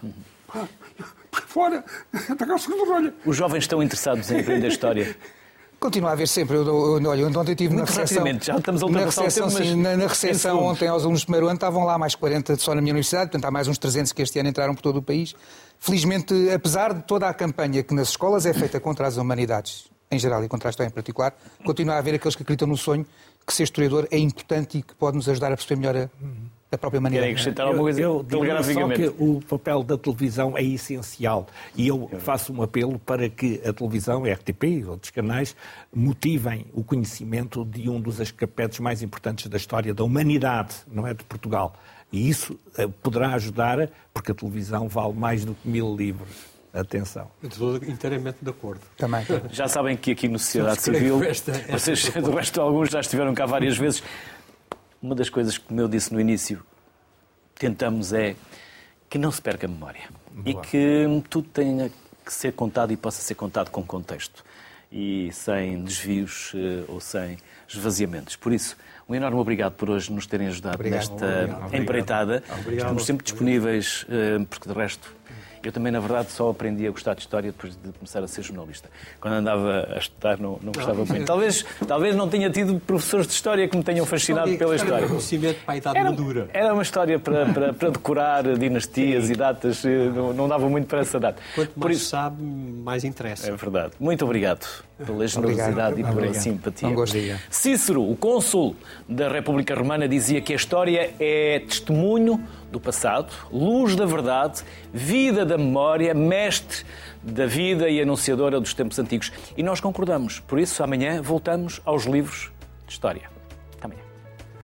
Fora, até cascos de rolha. Os jovens estão interessados em aprender história. Continua a haver sempre. Eu, eu, olha, ontem estive na recepção. já estamos a na recepção, tempo, sim, na, na recepção ontem aos alunos do primeiro ano estavam lá mais 40 só na minha universidade, portanto há mais uns 300 que este ano entraram por todo o país. Felizmente, apesar de toda a campanha que nas escolas é feita contra as humanidades em geral e contra a história em particular, continua a haver aqueles que acreditam no sonho que ser historiador é importante e que pode nos ajudar a perceber melhor a, a própria Querem humanidade. acrescentar alguma coisa eu diria só telegraficamente? que o papel da televisão é essencial e eu faço um apelo para que a televisão, a RTP e outros canais motivem o conhecimento de um dos aspectos mais importantes da história da humanidade, não é de Portugal. E isso eh, poderá ajudar, porque a televisão vale mais do que mil livros. Atenção. Eu Estou inteiramente de acordo. Também. Já sabem que aqui no Sociedade Subscrevo Civil, esta- esta vocês, do resto alguns já estiveram cá várias vezes. Uma das coisas que, como eu disse no início, tentamos é que não se perca a memória e que tudo tenha que ser contado e possa ser contado com contexto e sem desvios eh, ou sem esvaziamentos. Por isso, um enorme obrigado por hoje nos terem ajudado Obrigado. nesta empreitada. Estamos sempre disponíveis, eh, porque de resto eu também, na verdade, só aprendi a gostar de história depois de começar a ser jornalista. Quando andava a estudar, não, não gostava muito. Talvez, talvez não tenha tido professores de história que me tenham fascinado pela história. Conhecimento para a idade Era, madura. era uma história para, para, para decorar dinastias e datas, eh, não, não dava muito para essa data. Quanto Por mais isso, sabe, mais interessa. é verdade. Muito obrigado pela generosidade e pela Obrigado. simpatia. Gosto. Cícero, o cônsul da República Romana, dizia que a história é testemunho do passado, luz da verdade, vida da memória, mestre da vida e anunciadora dos tempos antigos. E nós concordamos. Por isso, amanhã voltamos aos livros de história.